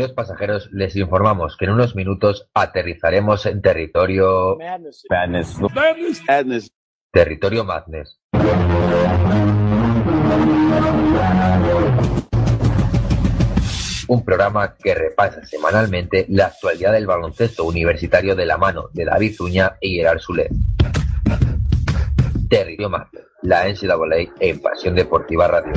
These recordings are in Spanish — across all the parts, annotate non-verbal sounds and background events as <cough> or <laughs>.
Queridos pasajeros, les informamos que en unos minutos aterrizaremos en territorio... Madness. Madness. Madness. Territorio Madness. Un programa que repasa semanalmente la actualidad del baloncesto universitario de la mano de David Zuña y Gerard Sule. Territorio Madness, la NCAA en Pasión Deportiva Radio.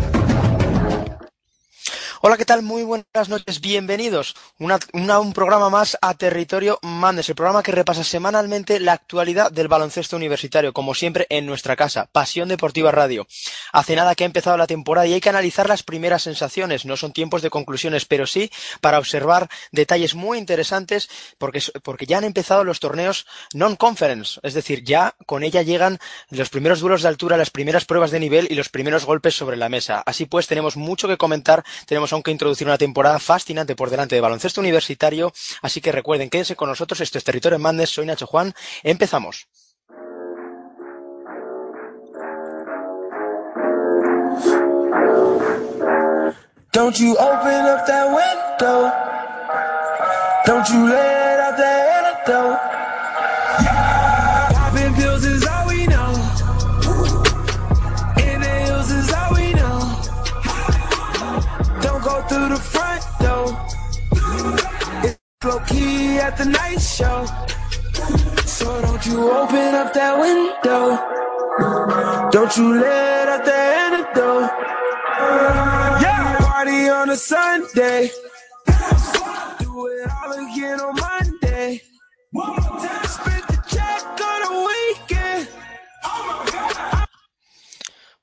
Hola, ¿qué tal? Muy buenas noches, bienvenidos una, un programa más a Territorio Mandes, el programa que repasa semanalmente la actualidad del baloncesto universitario, como siempre en nuestra casa, Pasión Deportiva Radio. Hace nada que ha empezado la temporada y hay que analizar las primeras sensaciones, no son tiempos de conclusiones, pero sí para observar detalles muy interesantes porque, porque ya han empezado los torneos non-conference, es decir, ya con ella llegan los primeros duelos de altura, las primeras pruebas de nivel y los primeros golpes sobre la mesa. Así pues, tenemos mucho que comentar, tenemos aún que introducir una temporada fascinante por delante de baloncesto universitario, así que recuerden, quédense con nosotros, esto es Territorio Mandes, soy Nacho Juan, empezamos. Don't you open up that window. Don't you let low key at the night show. So don't you open up that window. Don't you let out the antidote. Yeah, party on a Sunday. Do it all again on Monday. Spent the check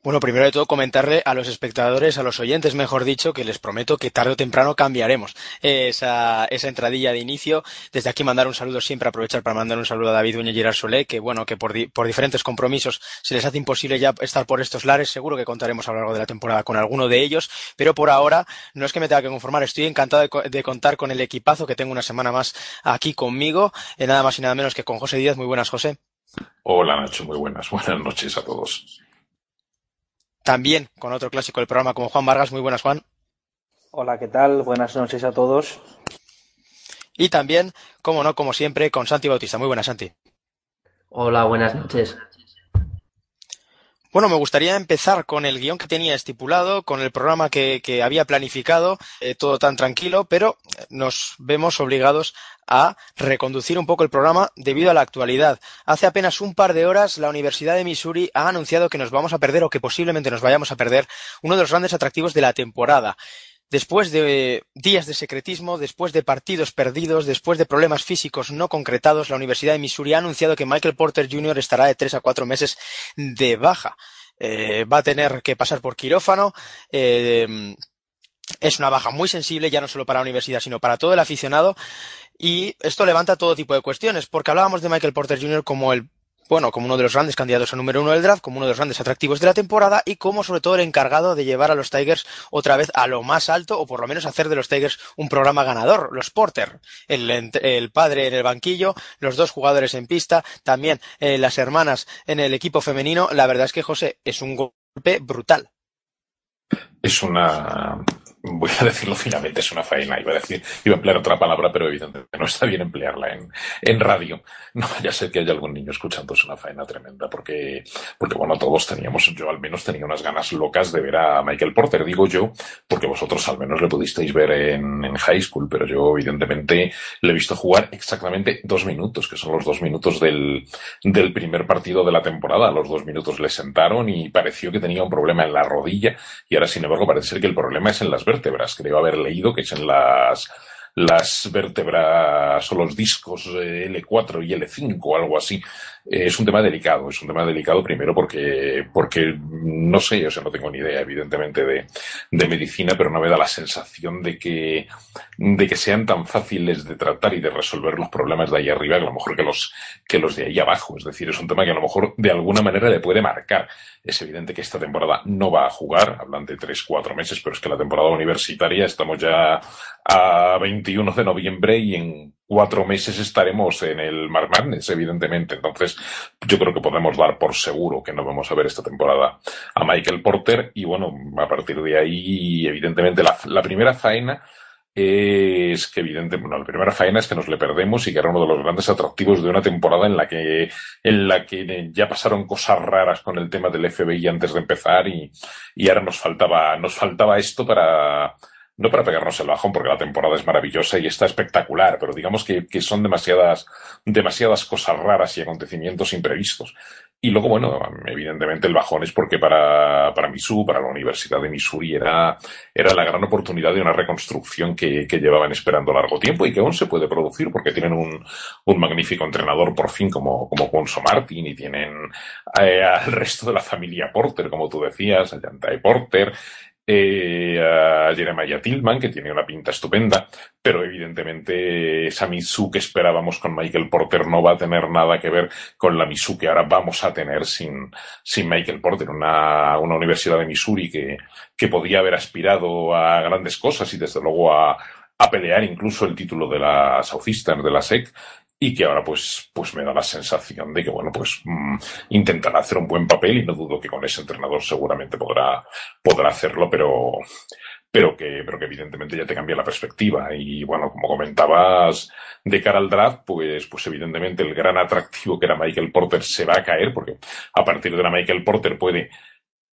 Bueno, primero de todo comentarle a los espectadores, a los oyentes, mejor dicho, que les prometo que tarde o temprano cambiaremos esa, esa entradilla de inicio. Desde aquí mandar un saludo siempre, aprovechar para mandar un saludo a David Duño y Gerard Solé, que bueno, que por, di- por diferentes compromisos se les hace imposible ya estar por estos lares. Seguro que contaremos a lo largo de la temporada con alguno de ellos, pero por ahora no es que me tenga que conformar. Estoy encantado de contar con el equipazo que tengo una semana más aquí conmigo, eh, nada más y nada menos que con José Díaz. Muy buenas, José. Hola Nacho, muy buenas. <laughs> Buenas noches a todos. También con otro clásico del programa como Juan Vargas. Muy buenas, Juan. Hola, ¿qué tal? Buenas noches a todos. Y también, como no, como siempre, con Santi Bautista. Muy buenas, Santi. Hola, buenas noches. Bueno, me gustaría empezar con el guion que tenía estipulado, con el programa que, había planificado, eh, todo tan tranquilo, pero nos vemos obligados a reconducir un poco el programa debido a la actualidad. Hace apenas un par de horas, la Universidad de Missouri ha anunciado que nos vamos a perder o que posiblemente nos vayamos a perder uno de los grandes atractivos de la temporada. Después de días de secretismo, después de partidos perdidos, después de problemas físicos no concretados, la Universidad de Missouri ha anunciado que Michael Porter Jr. estará de tres a cuatro meses de baja. Eh, va a tener que pasar por quirófano. eh, es una baja muy sensible, ya no solo para la universidad, sino para todo el aficionado. Y esto levanta todo tipo de cuestiones, porque hablábamos de Michael Porter Jr. como el bueno, como uno de los grandes candidatos a número uno del draft, como uno de los grandes atractivos de la temporada y como sobre todo el encargado de llevar a los Tigers otra vez a lo más alto o por lo menos hacer de los Tigers un programa ganador. Los Porter, el, padre en el banquillo, los dos jugadores en pista, también eh, las hermanas en el equipo femenino. La verdad es que José es un golpe brutal. Es una, voy a decirlo finamente, es una faena. Iba a decir, iba a emplear otra palabra, pero evidentemente no está bien emplearla en, en radio. No vaya a ser que haya algún niño escuchando, es una faena tremenda, porque, porque bueno, todos teníamos, yo al menos tenía unas ganas locas de ver a Michael Porter, digo yo, porque vosotros al menos le pudisteis ver en, en high school, pero yo evidentemente le he visto jugar exactamente dos minutos, que son los dos minutos del, del primer partido de la temporada. A los dos minutos le sentaron y pareció que tenía un problema en la rodilla y ahora, sin embargo, parece ser que el problema es en las vértebras. Creo haber leído que es en las, las vértebras o los discos eh, L4 y L5 algo así. Eh, es un tema delicado, es un tema delicado primero porque, porque no sé, o sea, no tengo ni idea, evidentemente, de, de medicina, pero no me da la sensación de que, de que sean tan fáciles de tratar y de resolver los problemas de ahí arriba que a lo mejor que los, que los de ahí abajo. Es decir, es un tema que a lo mejor de alguna manera le puede marcar. Es evidente que esta temporada no va a jugar, hablan de tres, cuatro meses, pero es que la temporada universitaria estamos ya a 21 de noviembre y en cuatro meses estaremos en el Mar Madness, evidentemente. Entonces, yo creo que podemos dar por seguro que no vamos a ver esta temporada a Michael Porter. Y bueno, a partir de ahí, evidentemente, la, la primera faena es que evidente, bueno, la primera faena es que nos le perdemos y que era uno de los grandes atractivos de una temporada en la que, en la que ya pasaron cosas raras con el tema del FBI antes de empezar y, y ahora nos faltaba, nos faltaba esto para, no para pegarnos el bajón, porque la temporada es maravillosa y está espectacular, pero digamos que, que, son demasiadas, demasiadas cosas raras y acontecimientos imprevistos. Y luego, bueno, evidentemente el bajón es porque para, para para la Universidad de Missouri, era, era la gran oportunidad de una reconstrucción que, que llevaban esperando largo tiempo y que aún se puede producir porque tienen un, un magnífico entrenador por fin como, como Gonzo Martin y tienen eh, al resto de la familia Porter, como tú decías, a Yantai Porter, eh, a Jeremiah Tillman, que tiene una pinta estupenda, pero evidentemente esa Misu que esperábamos con Michael Porter no va a tener nada que ver con la Misu que ahora vamos a tener sin, sin Michael Porter, una, una universidad de Missouri que, que podía haber aspirado a grandes cosas y desde luego a, a pelear incluso el título de la Southeastern, de la SEC, y que ahora pues, pues me da la sensación de que, bueno, pues mmm, intentará hacer un buen papel y no dudo que con ese entrenador seguramente podrá, podrá hacerlo, pero, pero que, pero que evidentemente ya te cambia la perspectiva. Y bueno, como comentabas, de cara al draft, pues, pues evidentemente el gran atractivo que era Michael Porter se va a caer, porque a partir de la Michael Porter puede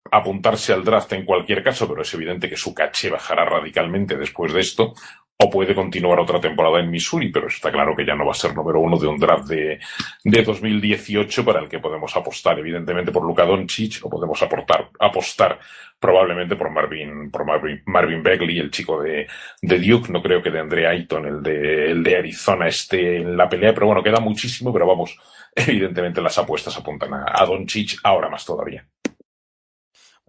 apuntarse al draft en cualquier caso, pero es evidente que su caché bajará radicalmente después de esto o puede continuar otra temporada en Missouri, pero está claro que ya no va a ser número uno de un draft de, de 2018 para el que podemos apostar, evidentemente, por Luka Doncic o podemos aportar, apostar probablemente por Marvin, por Marvin, Marvin Begley, el chico de, de Duke. No creo que de Andre Ayton, el de, el de Arizona, esté en la pelea, pero bueno, queda muchísimo, pero vamos, evidentemente las apuestas apuntan a, a Doncic ahora más todavía.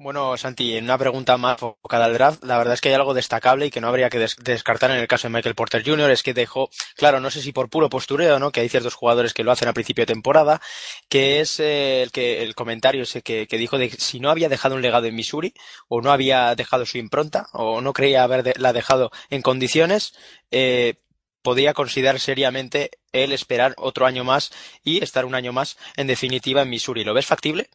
Bueno, Santi, en una pregunta más enfocada al draft, la verdad es que hay algo destacable y que no habría que des descartar en el caso de Michael Porter Jr. es que dejó, claro, no sé si por puro postureo, ¿no? Que hay ciertos jugadores que lo hacen a principio de temporada, que es eh, el que el comentario ese que, que, dijo de si no había dejado un legado en Missouri o no había dejado su impronta o no creía haberla de, dejado en condiciones, eh, podría considerar seriamente el esperar otro año más y estar un año más en definitiva en Missouri. ¿Lo ves factible?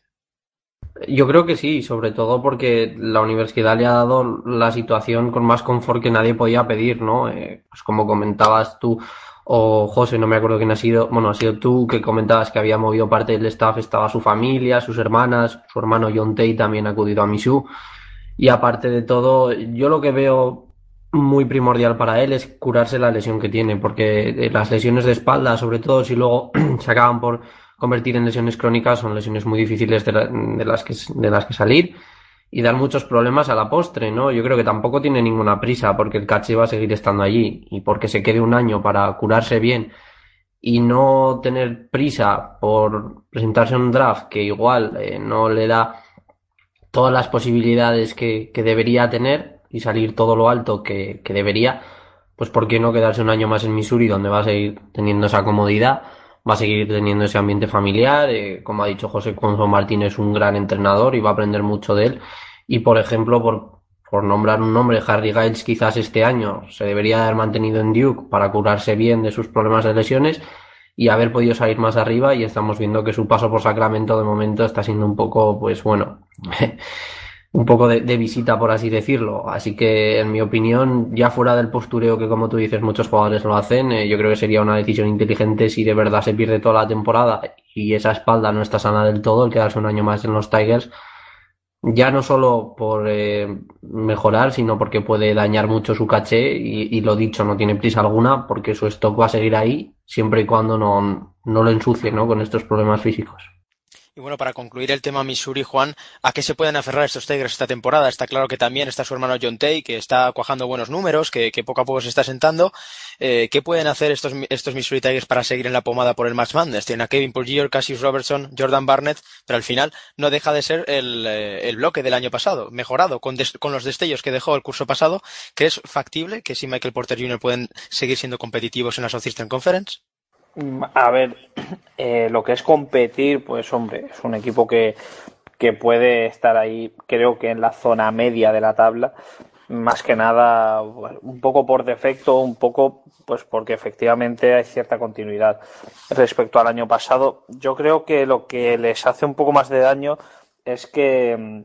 Yo creo que sí, sobre todo porque la universidad le ha dado la situación con más confort que nadie podía pedir, ¿no? Eh, pues como comentabas tú, o José, no me acuerdo quién ha sido, bueno, ha sido tú que comentabas que había movido parte del staff, estaba su familia, sus hermanas, su hermano John Tate también ha acudido a Misu. Y aparte de todo, yo lo que veo muy primordial para él es curarse la lesión que tiene, porque las lesiones de espalda, sobre todo si luego <clears throat> se acaban por convertir en lesiones crónicas son lesiones muy difíciles de, la, de, las que, de las que salir y dan muchos problemas a la postre, ¿no? Yo creo que tampoco tiene ninguna prisa porque el caché va a seguir estando allí y porque se quede un año para curarse bien y no tener prisa por presentarse en un draft que igual eh, no le da todas las posibilidades que, que, debería tener y salir todo lo alto que, que debería, pues ¿por qué no quedarse un año más en Missouri donde va a seguir teniendo esa comodidad? Va a seguir teniendo ese ambiente familiar. Eh, como ha dicho José Conzo Martín, es un gran entrenador y va a aprender mucho de él. Y por ejemplo, por, por nombrar un nombre, Harry Giles quizás este año se debería haber mantenido en Duke para curarse bien de sus problemas de lesiones y haber podido salir más arriba y estamos viendo que su paso por Sacramento de momento está siendo un poco, pues bueno, <laughs> un poco de, de, visita, por así decirlo. Así que, en mi opinión, ya fuera del postureo que, como tú dices, muchos jugadores lo hacen, eh, yo creo que sería una decisión inteligente si de verdad se pierde toda la temporada y esa espalda no está sana del todo, el quedarse un año más en los Tigers, ya no solo por eh, mejorar, sino porque puede dañar mucho su caché y, y, lo dicho, no tiene prisa alguna porque su stock va a seguir ahí siempre y cuando no, no lo ensucie ¿no? con estos problemas físicos. Y bueno, para concluir el tema Missouri, Juan, ¿a qué se pueden aferrar estos Tigers esta temporada? Está claro que también está su hermano John Tay, que está cuajando buenos números, que, que poco a poco se está sentando. Eh, ¿Qué pueden hacer estos, estos Missouri Tigers para seguir en la pomada por el March Madness? Tienen a Kevin Porgier, Cassius Robertson, Jordan Barnett, pero al final no deja de ser el, eh, el bloque del año pasado, mejorado con, des, con los destellos que dejó el curso pasado. ¿Crees factible que si Michael Porter Jr. pueden seguir siendo competitivos en la Southeastern Conference? A ver, <clears throat> eh, lo que es competir, pues hombre, es un equipo que, que puede estar ahí, creo que en la zona media de la tabla, más que nada, un poco por defecto, un poco pues porque efectivamente hay cierta continuidad respecto al año pasado. Yo creo que lo que les hace un poco más de daño es que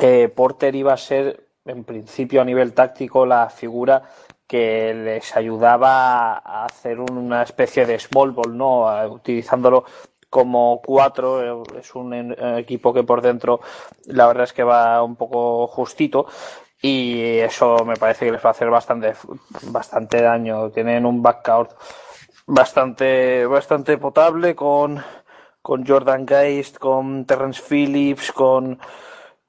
eh, Porter iba a ser, en principio a nivel táctico, la figura que les ayudaba a hacer una especie de small ball, ¿no? Utilizándolo como cuatro, es un equipo que por dentro la verdad es que va un poco justito y eso me parece que les va a hacer bastante, bastante daño. Tienen un backcourt bastante, bastante potable con, con Jordan Geist, con Terrence Phillips, con,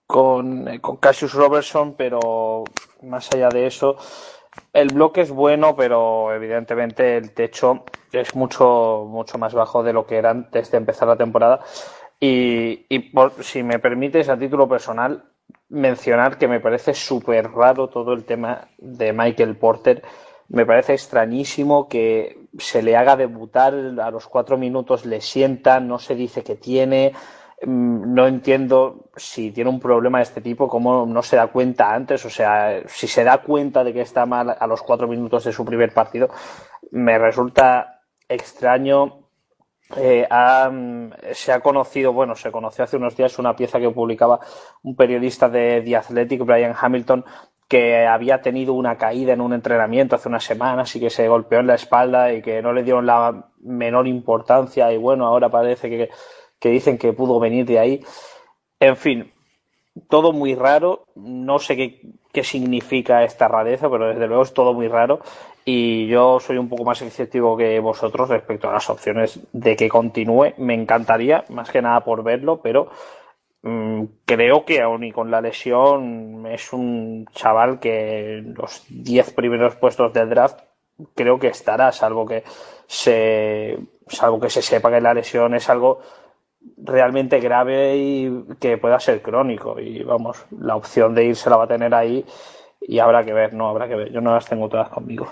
con, con Cassius Robertson, pero más allá de eso, el bloque es bueno, pero evidentemente el techo es mucho, mucho más bajo de lo que era antes de empezar la temporada. Y, y si me permites, a título personal, mencionar que me parece súper raro todo el tema de Michael Porter. Me parece extrañísimo que se le haga debutar a los cuatro minutos, le sienta, no se dice que tiene. Mm, no entiendo si tiene un problema de este tipo, cómo no se da cuenta antes. O sea, si se da cuenta de que está mal a los cuatro minutos de su primer partido, me resulta extraño. Eh, se ha conocido, bueno, se conoció hace unos días una pieza que publicaba un periodista de The Athletic, Brian Hamilton, que había tenido una caída en un entrenamiento hace unas semanas y que se golpeó en la espalda y que no le dieron la menor importancia y bueno, ahora parece que que dicen que pudo venir de ahí. En fin, todo muy raro. No sé qué, qué, significa esta rareza, pero desde luego es todo muy raro. Y yo soy un poco más escéptico que vosotros respecto a las opciones de que continúe. Me encantaría, más que nada por verlo, pero mmm, creo que aún y con la lesión es un chaval que los 10 primeros puestos del draft creo que estará, salvo que se, salvo que se sepa que la lesión es algo realmente grave y que pueda ser crónico. Y vamos, la opción de irse la va a tener ahí y habrá que ver, no habrá que ver. Yo no las tengo todas conmigo.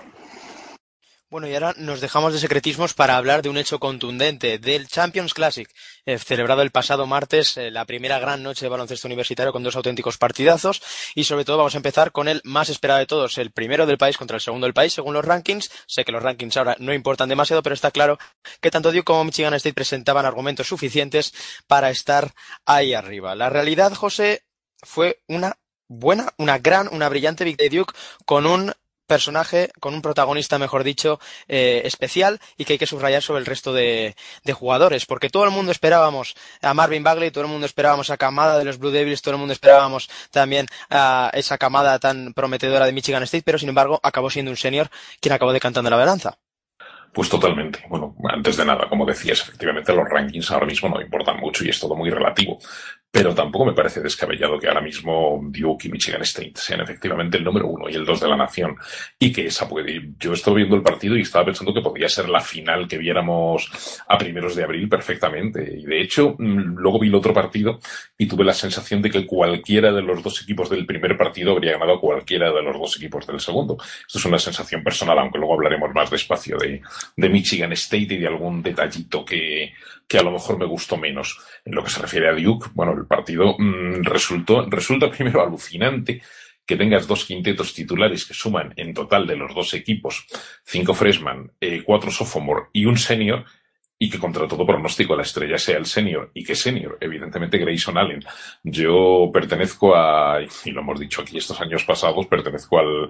Bueno, y ahora nos dejamos de secretismos para hablar de un hecho contundente, del Champions Classic, eh, celebrado el pasado martes, eh, la primera gran noche de baloncesto universitario con dos auténticos partidazos, y sobre todo vamos a empezar con el más esperado de todos, el primero del país contra el segundo del país, según los rankings. Sé que los rankings ahora no importan demasiado, pero está claro que tanto Duke como Michigan State presentaban argumentos suficientes para estar ahí arriba. La realidad, José, fue una buena, una gran, una brillante de Duke con un personaje, con un protagonista, mejor dicho, eh, especial y que hay que subrayar sobre el resto de, jugadores, porque todo el mundo esperábamos a Marvin Bagley, todo el mundo esperábamos a camada de los Blue Devils, todo el mundo esperábamos también a esa camada tan prometedora de Michigan State, pero sin embargo acabó siendo un senior quien acabó decantando la balanza. Pues totalmente. Bueno, antes de nada, como decías, efectivamente los rankings ahora mismo no importan mucho y es todo muy relativo. Pero tampoco me parece descabellado que ahora mismo Duke y Michigan State sean efectivamente el número uno y el dos de la nación. Y que esa puede. Yo estoy viendo el partido y estaba pensando que podría ser la final que viéramos a primeros de abril perfectamente. Y de hecho, mm, luego vi el otro partido y tuve la sensación de que cualquiera de los dos equipos del primer partido habría ganado cualquiera de los dos equipos del segundo. Esto es una sensación personal, aunque luego hablaremos más despacio de, de Michigan State y de algún detallito que, que a lo mejor me gustó menos. En lo que se refiere a Duke, bueno, partido mmm, resultó, resulta primero <laughs> alucinante que tengas dos quintetos titulares que suman en total de los dos equipos cinco freshman, eh, cuatro sophomore y un senior, y que contra todo pronóstico la estrella sea el senior y que senior, evidentemente Grayson Allen. Yo pertenezco a, y lo hemos dicho aquí estos años pasados, pertenezco al,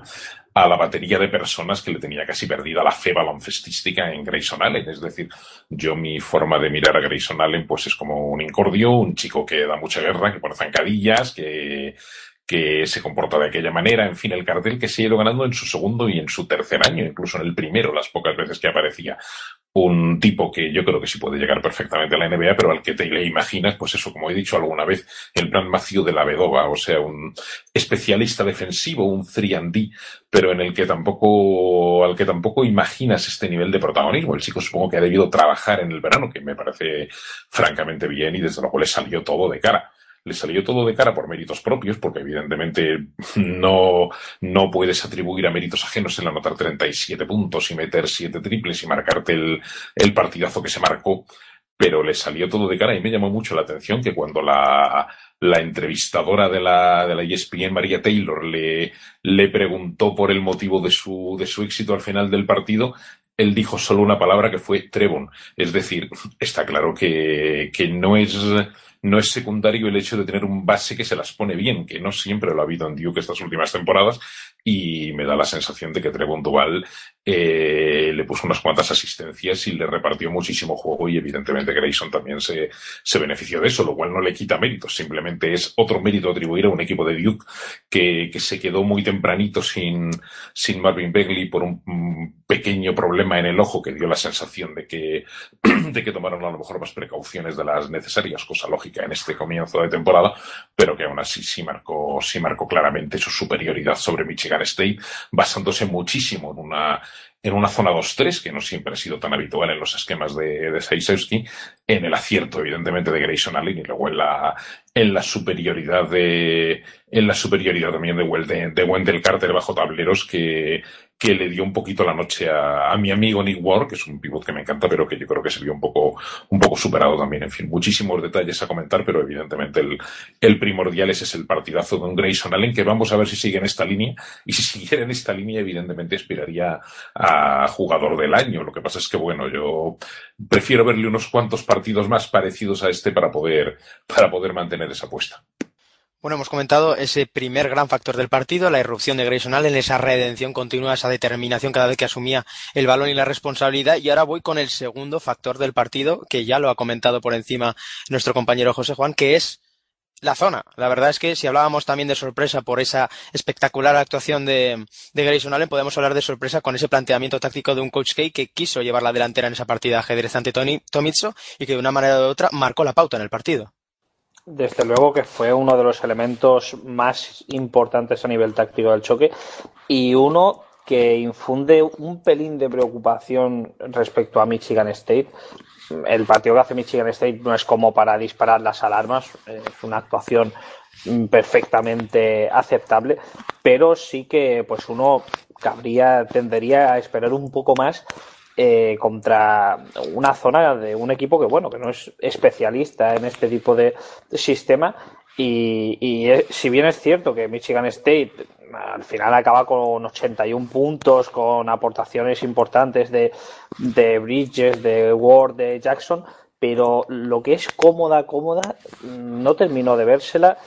a la batería de personas que le tenía casi perdida la fe baloncestística en Grayson Allen. Es decir, yo mi forma de mirar a Grayson Allen pues es como un incordio, un chico que da mucha guerra, que pone zancadillas, que, que se comporta de aquella manera, en fin, el cartel que se ha ido ganando en su segundo y en su tercer año, incluso en el primero, las pocas veces que aparecía. Un tipo que yo creo que sí puede llegar perfectamente a la NBA, pero al que te le imaginas, pues eso, como he dicho alguna vez, el plan Macio de la Vedova, o sea, un especialista defensivo, un 3D, pero en el que tampoco, al que tampoco imaginas este nivel de protagonismo. El chico supongo que ha debido trabajar en el verano, que me parece francamente bien y desde luego le salió todo de cara le salió todo de cara por méritos propios, porque evidentemente no, no puedes atribuir a méritos ajenos el anotar 37 puntos y meter 7 triples y marcarte el, el partidazo que se marcó, pero le salió todo de cara y me llamó mucho la atención que cuando la, la entrevistadora de la, de la ESPN, María Taylor, le, le preguntó por el motivo de su, de su éxito al final del partido, él dijo solo una palabra que fue Trevon. Es decir, está claro que, que no es no es secundario el hecho de tener un base que se las pone bien, que no siempre lo ha habido en Duke estas últimas temporadas, y me da la sensación de que Trevon Duval eh, le puso unas cuantas asistencias y le repartió muchísimo juego y evidentemente Grayson también se, se benefició de eso, lo cual no le quita méritos, simplemente es otro mérito atribuir a un equipo de Duke que, que se quedó muy tempranito sin, sin Marvin Begley por un pequeño problema en el ojo que dio la sensación de que, <clears throat> de que tomaron a lo mejor más precauciones de las necesarias, cosa lógica en este comienzo de temporada, pero que aún así sí marcó, sí marcó claramente su superioridad sobre Michigan State, basándose muchísimo en una, en una zona 2-3, que no siempre ha sido tan habitual en los esquemas de, de en el acierto, evidentemente, de Grayson Allen y luego en la, en la superioridad de, en la superioridad también de, de Wendell Carter bajo tableros que, que le dio un poquito la noche a, mi amigo Nick Ward, que es un pivot que me encanta, pero que yo creo que se vio un poco, un poco superado también. En fin, muchísimos detalles a comentar, pero evidentemente el, el primordial ese es el partidazo de un Grayson Allen, que vamos a ver si sigue en esta línea. Y si <laughs> siguiera en esta línea, evidentemente aspiraría a jugador del año. Lo que pasa es que, bueno, yo prefiero verle unos cuantos partidos más parecidos a este para poder, para poder mantener esa apuesta. Bueno, hemos comentado ese primer gran factor del partido, la irrupción de Grayson Allen, esa redención continua, esa determinación cada vez que asumía el balón y la responsabilidad. Y ahora voy con el segundo factor del partido, que ya lo ha comentado por encima nuestro compañero José Juan, que es la zona. La verdad es que si hablábamos también de sorpresa por esa espectacular actuación de, de Grayson Allen, podemos hablar de sorpresa con ese planteamiento táctico de un coach K que quiso llevar la delantera en esa partida ajedrez ante Tony y que de una manera u otra marcó la pauta en el partido. Desde luego que fue uno de los elementos más importantes a nivel táctico del choque y uno que infunde un pelín de preocupación respecto a Michigan State. El partido que hace Michigan State no es como para disparar las alarmas, es una actuación perfectamente aceptable, pero sí que pues uno cabría, tendería a esperar un poco más eh, contra una zona de un equipo que, bueno, que no es especialista en este tipo de, sistema. Y, y eh, si bien es cierto que Michigan State al final acaba con 81 puntos, con aportaciones importantes de, de Bridges, de Ward, de Jackson, pero lo que es cómoda, cómoda, no terminó de vérsela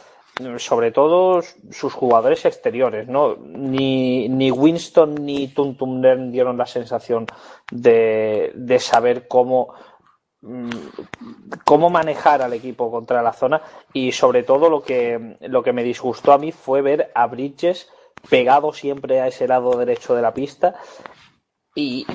sobre todo sus jugadores exteriores, ¿no? Ni, ni Winston ni Tuntumden dieron la sensación de, de saber cómo, mm, cómo manejar al equipo contra la zona y sobre todo lo que, lo que me disgustó a mí fue ver a Bridges pegado siempre a ese lado derecho de la pista y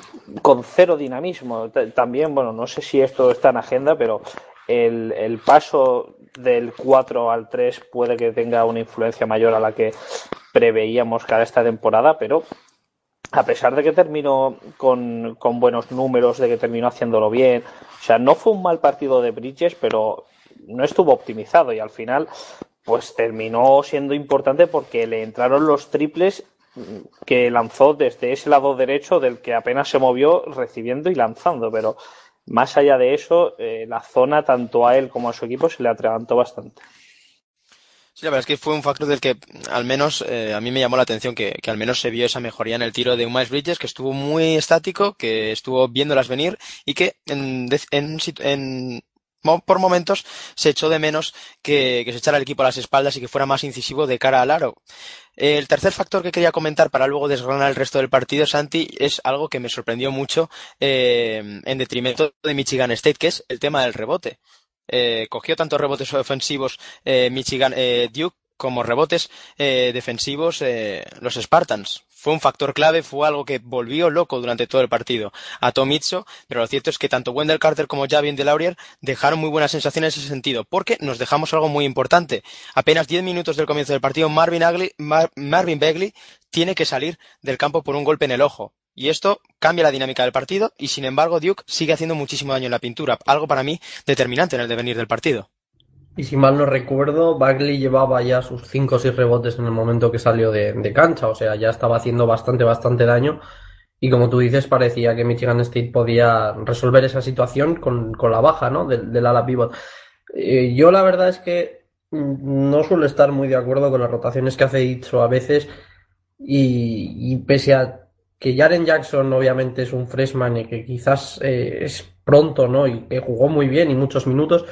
con cero dinamismo. También, bueno, no sé si esto está en agenda, pero el, el paso del 4 al 3 puede que tenga una influencia mayor a la que preveíamos cada esta temporada, pero a pesar de que terminó con, con, buenos números, de que terminó haciéndolo bien, o sea, no fue un mal partido de Bridges, pero no estuvo optimizado y al final pues terminó siendo importante porque le entraron los triples que lanzó desde ese lado derecho del que apenas se movió recibiendo y lanzando, pero más allá de eso, eh, la zona, tanto a él como a su equipo, se le atragantó bastante. Sí, la verdad es que fue un factor del que al menos eh, a mí me llamó la atención que, que, al menos se vio esa mejoría en el tiro de Miles Bridges, que estuvo muy estático, que estuvo viéndolas venir y que en, en, en por momentos se echó de menos que, que, se echara el equipo a las espaldas y que fuera más incisivo de cara al aro. El tercer factor que quería comentar para luego desgranar el resto del partido, Santi, es algo que me sorprendió mucho eh, en detrimento de Michigan State, que es el tema del rebote. Eh, cogió tantos rebotes ofensivos eh, Michigan Duke como rebotes defensivos los Spartans fue un factor clave, fue algo que volvió loco durante todo el partido a Tom Izzo, pero lo cierto es que tanto Wendell Carter como Javier Laurier dejaron muy buenas sensaciones en ese sentido, porque nos dejamos algo muy importante. Apenas 10 minutos del comienzo del partido, Marvin, Mar, Marvin Begley tiene que salir del campo por un golpe en el ojo. Y esto cambia la dinámica del partido y sin embargo Duke sigue haciendo muchísimo daño en la pintura, algo para mí determinante en el devenir del partido. Y si mal no recuerdo, Bagley llevaba ya sus 5 o 6 rebotes en el momento que salió de, de, cancha, o sea, ya estaba haciendo bastante, bastante daño. Y como tú dices, parecía que Michigan State podía resolver esa situación con, con la baja, ¿no? Del, del ala pivot. Eh, yo la verdad es que no suelo estar muy de acuerdo con las rotaciones que hace Itzo a veces. Y, y, pese a que Jaren Jackson obviamente es un freshman y que quizás eh, es pronto, ¿no? Y que jugó muy bien y muchos minutos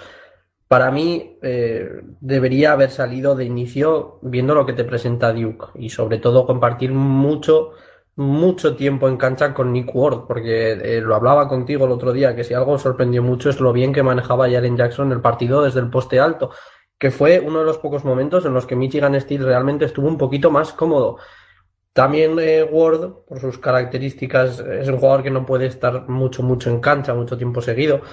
para mí eh, debería haber salido de inicio viendo lo que te presenta Duke y sobre todo compartir mucho, mucho tiempo en cancha con Nick Ward, porque eh, lo hablaba contigo el otro día, que si algo sorprendió mucho es lo bien que manejaba Jaren Jackson el partido desde el poste alto, que fue uno de los pocos momentos en los que Michigan Steel realmente estuvo un poquito más cómodo. También eh, Ward, por sus características, es un jugador que no puede estar mucho, mucho en cancha, mucho tiempo seguido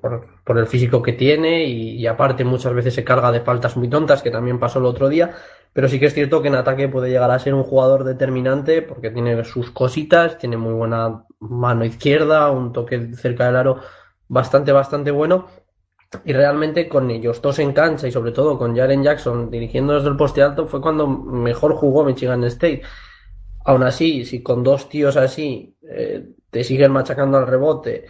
por, el físico que tiene y, aparte muchas veces se carga de faltas muy tontas, que también pasó el otro día, pero sí que es cierto que en ataque puede llegar a ser un jugador determinante porque tiene sus cositas, tiene muy buena mano izquierda, un toque cerca del aro bastante, bastante bueno. Y realmente con ellos dos en cancha y sobre todo con Jaren Jackson dirigiendo desde el poste alto fue cuando mejor jugó Michigan State. Aún así, si con dos tíos así eh, te siguen machacando al rebote,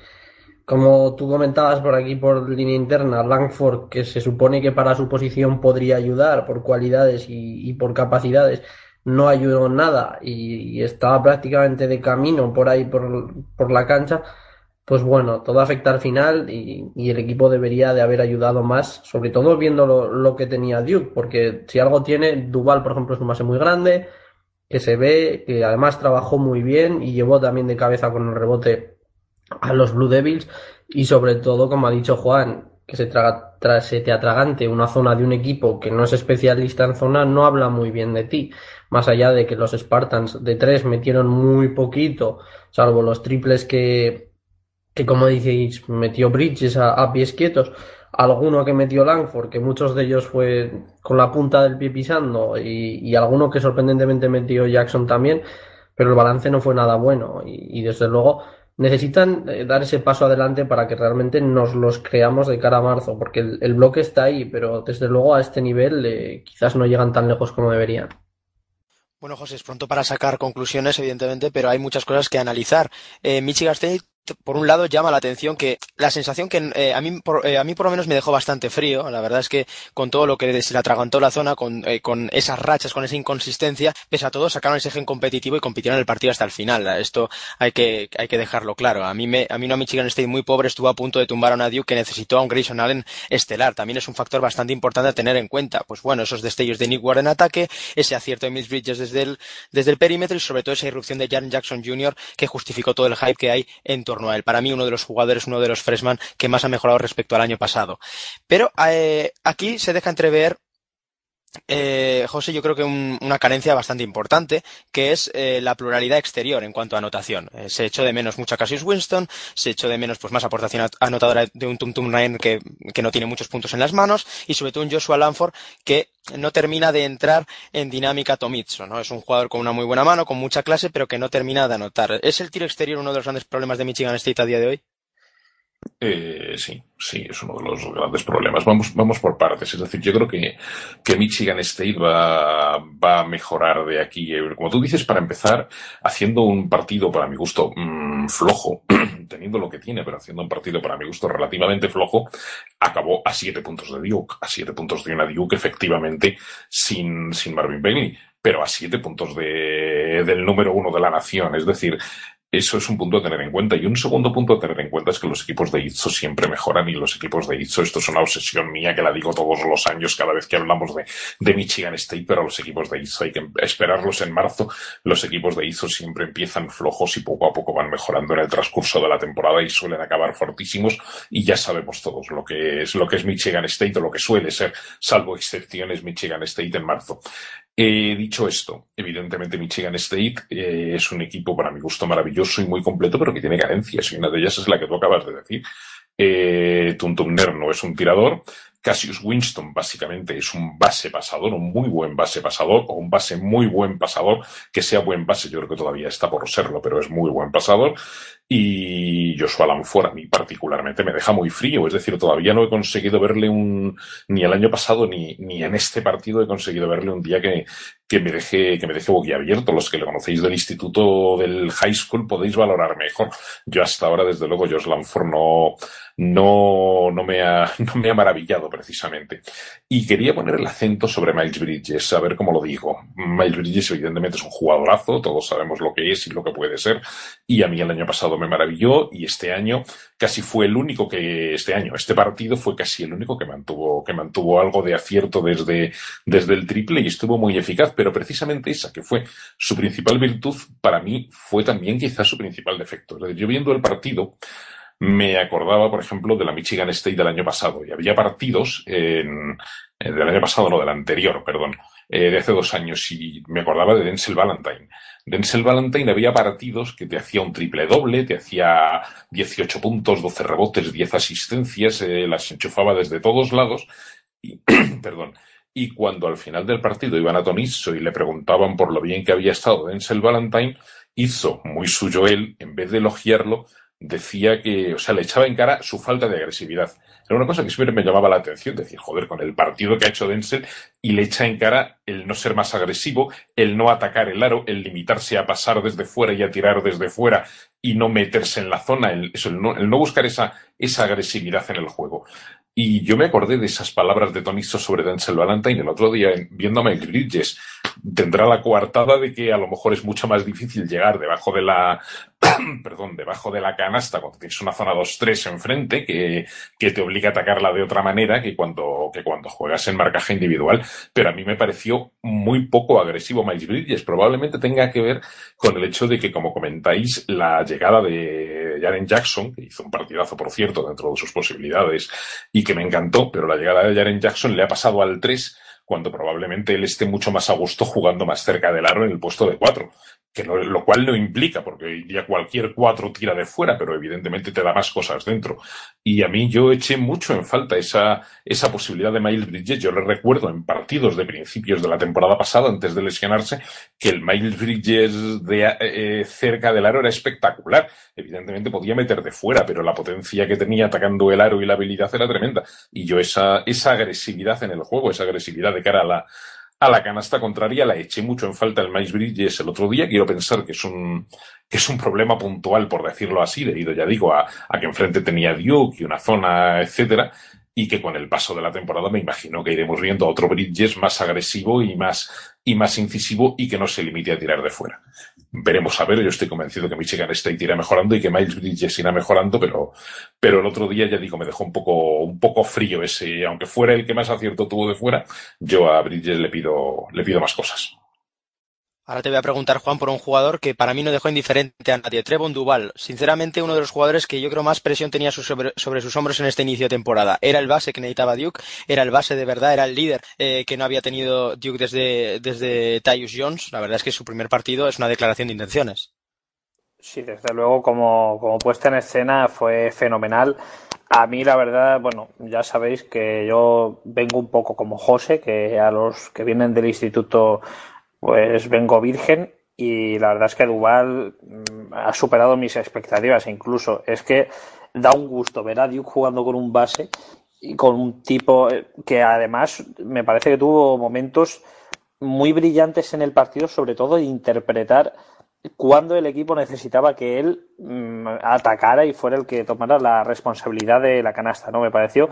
como tú comentabas por aquí por línea interna, Langford, que se supone que para su posición podría ayudar por cualidades y, por capacidades, no ayudó nada y, estaba prácticamente de camino por ahí por, la cancha, pues bueno, todo afecta al final y, el equipo debería de haber ayudado más, sobre todo viendo lo, que tenía Duke, porque si algo tiene, Duval, por ejemplo, es un base muy grande, que se ve, que además trabajó muy bien y llevó también de cabeza con el rebote a los Blue Devils y sobre todo, como ha dicho Juan, que se, traga, se te atragante una zona de un equipo que no es especialista en zona, no habla muy bien de ti. Más allá de que los Spartans de tres metieron muy poquito, salvo los triples que, que como decís, metió Bridges a, pies quietos, alguno que metió Langford, que muchos de ellos fue con la punta del pie pisando, y, y alguno que sorprendentemente metió Jackson también, pero el balance no fue nada bueno. Y desde luego, necesitan eh, dar ese paso adelante para que realmente nos los creamos de cara a marzo, porque el, bloque está ahí, pero desde luego a este nivel eh, quizás no llegan tan lejos como deberían. Bueno, José, es pronto para sacar conclusiones, evidentemente, pero hay muchas cosas que analizar. Eh, Michigan State por un lado llama la atención que la sensación que eh, a, mí, por, eh, a mí por lo menos me dejó bastante frío. La verdad es que con todo lo que se le atragantó la zona, con, eh, con esas rachas, con esa inconsistencia, pese a todo sacaron ese gen competitivo y compitieron el partido hasta el final. Esto hay que, hay que dejarlo claro. A mí, me, a mí no a Michigan State muy pobre estuvo a punto de tumbar a un Duke que necesitó a un Grayson Allen estelar. También es un factor bastante importante a tener en cuenta. Pues bueno, esos destellos de Nick Ward en ataque, ese acierto de Mills Bridges desde el, desde el perímetro y sobre todo esa irrupción de Jaren Jackson Jr. que justificó todo el hype que hay en torno a él. Para mí uno de los jugadores, uno de los freshman que más ha mejorado respecto al año pasado. Pero eh, aquí se deja entrever eh, José, yo creo que una carencia bastante importante, que es eh, la pluralidad exterior en cuanto a anotación. Eh, se echó de menos mucho a Cassius Winston, se echó de menos pues más aportación anotadora de un Tum Tum Ryan que, que no tiene muchos puntos en las manos, y sobre todo un Joshua Lanford que no termina de entrar en dinámica Tomitsu, ¿no? Es un jugador con una muy buena mano, con mucha clase, pero que no termina de anotar. ¿Es el tiro exterior uno de los grandes problemas de Michigan State a día de hoy? Eh, sí, sí, es uno de los grandes problemas. Vamos, vamos por partes. Es decir, yo creo que, que Michigan State va, va a mejorar de aquí. Como tú dices, para empezar, haciendo un partido, para mi gusto, mmm, flojo, <clears throat> teniendo lo que tiene, pero haciendo un partido, para mi gusto, relativamente flojo, acabó a siete puntos de Duke, a siete puntos de una Duke, efectivamente, sin, sin Marvin Bailey pero a siete puntos de, del número uno de la nación. Es decir, eso es un punto a tener en cuenta. Y un segundo punto a tener en cuenta es que los equipos de ITSO siempre mejoran y los equipos de ITSO, esto es una obsesión mía que la digo todos los años cada vez que hablamos de, de Michigan State, pero los equipos de ITSO hay que esperarlos en marzo. Los equipos de ITSO siempre empiezan flojos y poco a poco van mejorando en el transcurso de la temporada y suelen acabar fortísimos y ya sabemos todos lo que es, lo que es Michigan State o lo que suele ser, salvo excepciones, Michigan State en marzo. Eh, dicho esto, evidentemente Michigan State eh, es un equipo para mi gusto maravilloso y muy completo, pero que tiene carencias y una de ellas es la que tú acabas de decir. Eh, Tuntumner no es un tirador, Cassius Winston básicamente es un base pasador, un muy buen base pasador, o un base muy buen pasador, que sea buen base, yo creo que todavía está por serlo, pero es muy buen pasador. Y Joshua Lanford a mí particularmente me deja muy frío, es decir, todavía no he conseguido verle un, ni el año pasado ni, ni en este partido he conseguido verle un día que, que me deje, que me deje boquiabierto. Los que le conocéis del instituto del high school podéis valorar mejor. Yo hasta ahora, desde luego, Josh Lanford no, no, no me ha, <laughs> no me ha maravillado precisamente. Y quería poner el acento sobre Miles Bridges, a ver cómo lo digo. Miles Bridges evidentemente es un jugadorazo, todos sabemos lo que es y lo que puede ser, y a mí el año pasado me maravilló y este año casi fue el único que, este año, este partido fue casi el único que mantuvo, que mantuvo algo de acierto desde, desde el triple y estuvo muy eficaz, pero precisamente esa que fue su principal virtud, para mí fue también quizás su principal defecto. yo viendo el partido, me acordaba, por ejemplo, de la Michigan State del año pasado. Y había partidos en, del año pasado, no, del anterior, perdón, eh, de hace dos años, y me acordaba de Denzel Valentine. Denzel Valentine había partidos que te hacía un triple doble, te hacía 18 puntos, 12 rebotes, 10 asistencias, eh, las enchufaba desde todos lados, y, <clears throat> perdón, y cuando al final del partido iban a Toniso y le preguntaban por lo bien que había estado Denzel Valentine, hizo muy suyo él, en vez de elogiarlo, decía que, o sea, le echaba en cara su falta de agresividad. Era una cosa que siempre me llamaba la atención, decir, joder, con el partido que ha hecho Denzel y le echa en cara el no ser más agresivo, el no atacar el aro, el limitarse a pasar desde fuera y a tirar desde fuera y no meterse en la zona, el, eso, el, no, el no buscar esa, esa agresividad en el juego. Y yo me acordé de esas palabras de Tonisto sobre Denzel Valentine el otro día, viendo a Mike Bridges. Tendrá la coartada de que a lo mejor es mucho más difícil llegar debajo de la, <coughs> perdón, debajo de la canasta cuando tienes una zona 2-3 enfrente que, que te obliga a atacarla de otra manera que cuando, que cuando juegas en marcaje individual. Pero a mí me pareció muy poco agresivo Miles Bridges. Probablemente tenga que ver con el hecho de que, como comentáis, la llegada de Jaren Jackson, que hizo un partidazo, por cierto, dentro de sus posibilidades y que me encantó, pero la llegada de Jaren Jackson le ha pasado al 3 cuando probablemente él esté mucho más a gusto jugando más cerca del aro en el puesto de 4 que no, lo cual no implica, porque día cualquier cuatro tira de fuera, pero evidentemente te da más cosas dentro. Y a mí yo eché mucho en falta esa, esa posibilidad de Miles Bridges. Yo le recuerdo en partidos de principios de la temporada pasada, antes de lesionarse, que el Miles Bridges de eh, eh, cerca del aro era espectacular. Evidentemente podía meter de fuera, pero la potencia que tenía atacando el aro y la habilidad era tremenda. Y yo esa, esa agresividad en el juego, esa agresividad de cara a la, a la canasta contraria la eché mucho en falta el Miles Bridges el otro día. Quiero pensar que es un, es un problema puntual, por decirlo así, debido, ya digo, a, a que enfrente tenía Duke y una zona, etcétera, y que con el paso de la temporada me imagino que iremos viendo otro Bridges más agresivo y más, y más incisivo y que no se limite a tirar de fuera veremos a ver. Yo estoy convencido que Michigan State irá mejorando y que Miles Bridges irá mejorando, pero, pero el otro día ya digo, me dejó un poco, un poco frío ese, aunque fuera el que más acierto tuvo de fuera, yo a Bridges le pido, le pido más cosas. Ahora te voy a preguntar, Juan, por un jugador que para mí no dejó indiferente a nadie, Trevon Duval. Sinceramente, uno de los jugadores que yo creo más presión tenía sobre, sus hombros en este inicio de temporada. Era el base que necesitaba Duke, era el base de verdad, era el líder eh, que no había tenido Duke desde, desde Tyus Jones. La verdad es que su primer partido es una declaración de intenciones. Sí, desde luego, como, como puesta en escena fue fenomenal. A mí, la verdad, bueno, ya sabéis que yo vengo un poco como José, que a los que vienen del instituto pues vengo virgen y la verdad es que Duval mm, ha superado mis expectativas incluso. Es que da un gusto ver a Duke jugando con un base y con un tipo eh, que además me parece que tuvo momentos muy brillantes en el partido, sobre todo de interpretar cuando el equipo necesitaba que él mm, atacara y fuera el que tomara la responsabilidad de la canasta, ¿no? Me pareció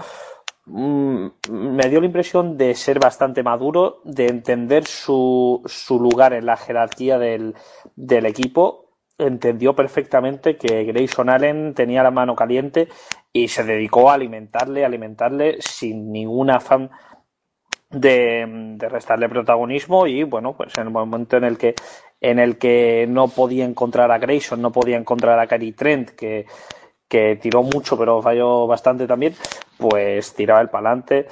me dio la impresión de ser bastante maduro, de entender su, su lugar en la jerarquía del, del, equipo. Entendió perfectamente que Grayson Allen tenía la mano caliente y se dedicó a alimentarle, alimentarle sin ningún afán de, de, restarle protagonismo. Y bueno, pues en el momento en el que en el que no podía encontrar a Grayson, no podía encontrar a Cary Trent, que que tiró mucho pero falló bastante también, pues tiraba el palante.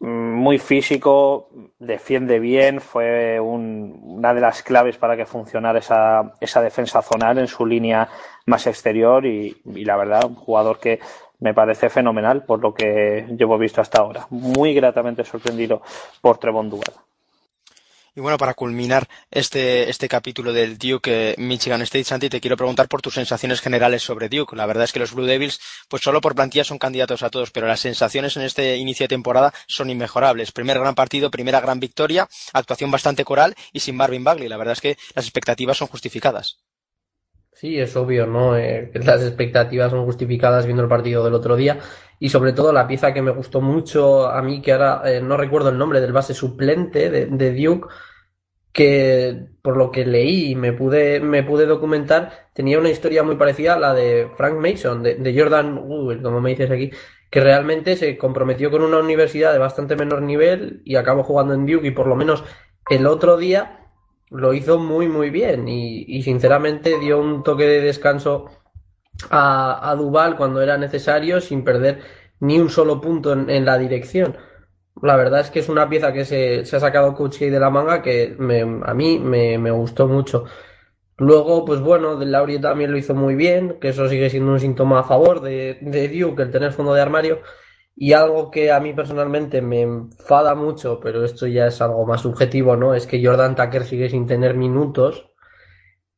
Mm, muy físico, defiende bien, fue un, una de las claves para que funcionara esa, esa defensa zonal en su línea más exterior y, y, la verdad, un jugador que me parece fenomenal por lo que llevo visto hasta ahora. Muy gratamente sorprendido por Trevon Duval. Y bueno, para culminar este, este capítulo del Duke eh, Michigan State, Santi, te quiero preguntar por tus sensaciones generales sobre Duke. La verdad es que los Blue Devils, pues solo por plantilla son candidatos a todos, pero las sensaciones en este inicio de temporada son inmejorables. Primer gran partido, primera gran victoria, actuación bastante coral y sin Marvin Bagley. La verdad es que las expectativas son justificadas. Sí, es obvio, ¿no? Eh, las expectativas son justificadas viendo el partido del otro día y sobre todo la pieza que me gustó mucho a mí, que ahora eh, no recuerdo el nombre del base suplente de, de Duke, que por lo que leí y me pude, me pude documentar, tenía una historia muy parecida a la de Frank Mason, de, Jordan Wood, como me dices aquí, que realmente se comprometió con una universidad de bastante menor nivel y acabó jugando en Duke y por lo menos el otro día lo hizo muy muy bien y, sinceramente dio un toque de descanso a, a, Duval cuando era necesario sin perder ni un solo punto en la dirección. La verdad es que es una pieza que se, ha sacado Kuchki de la manga que a mí me, gustó mucho. Luego, pues bueno, Del Lauri también lo hizo muy bien, que eso sigue siendo un síntoma a favor de, de Duke, el tener fondo de armario. Y algo que a mí personalmente me enfada mucho, pero esto ya es algo más subjetivo, ¿no? Es que Jordan Tucker sigue sin tener minutos.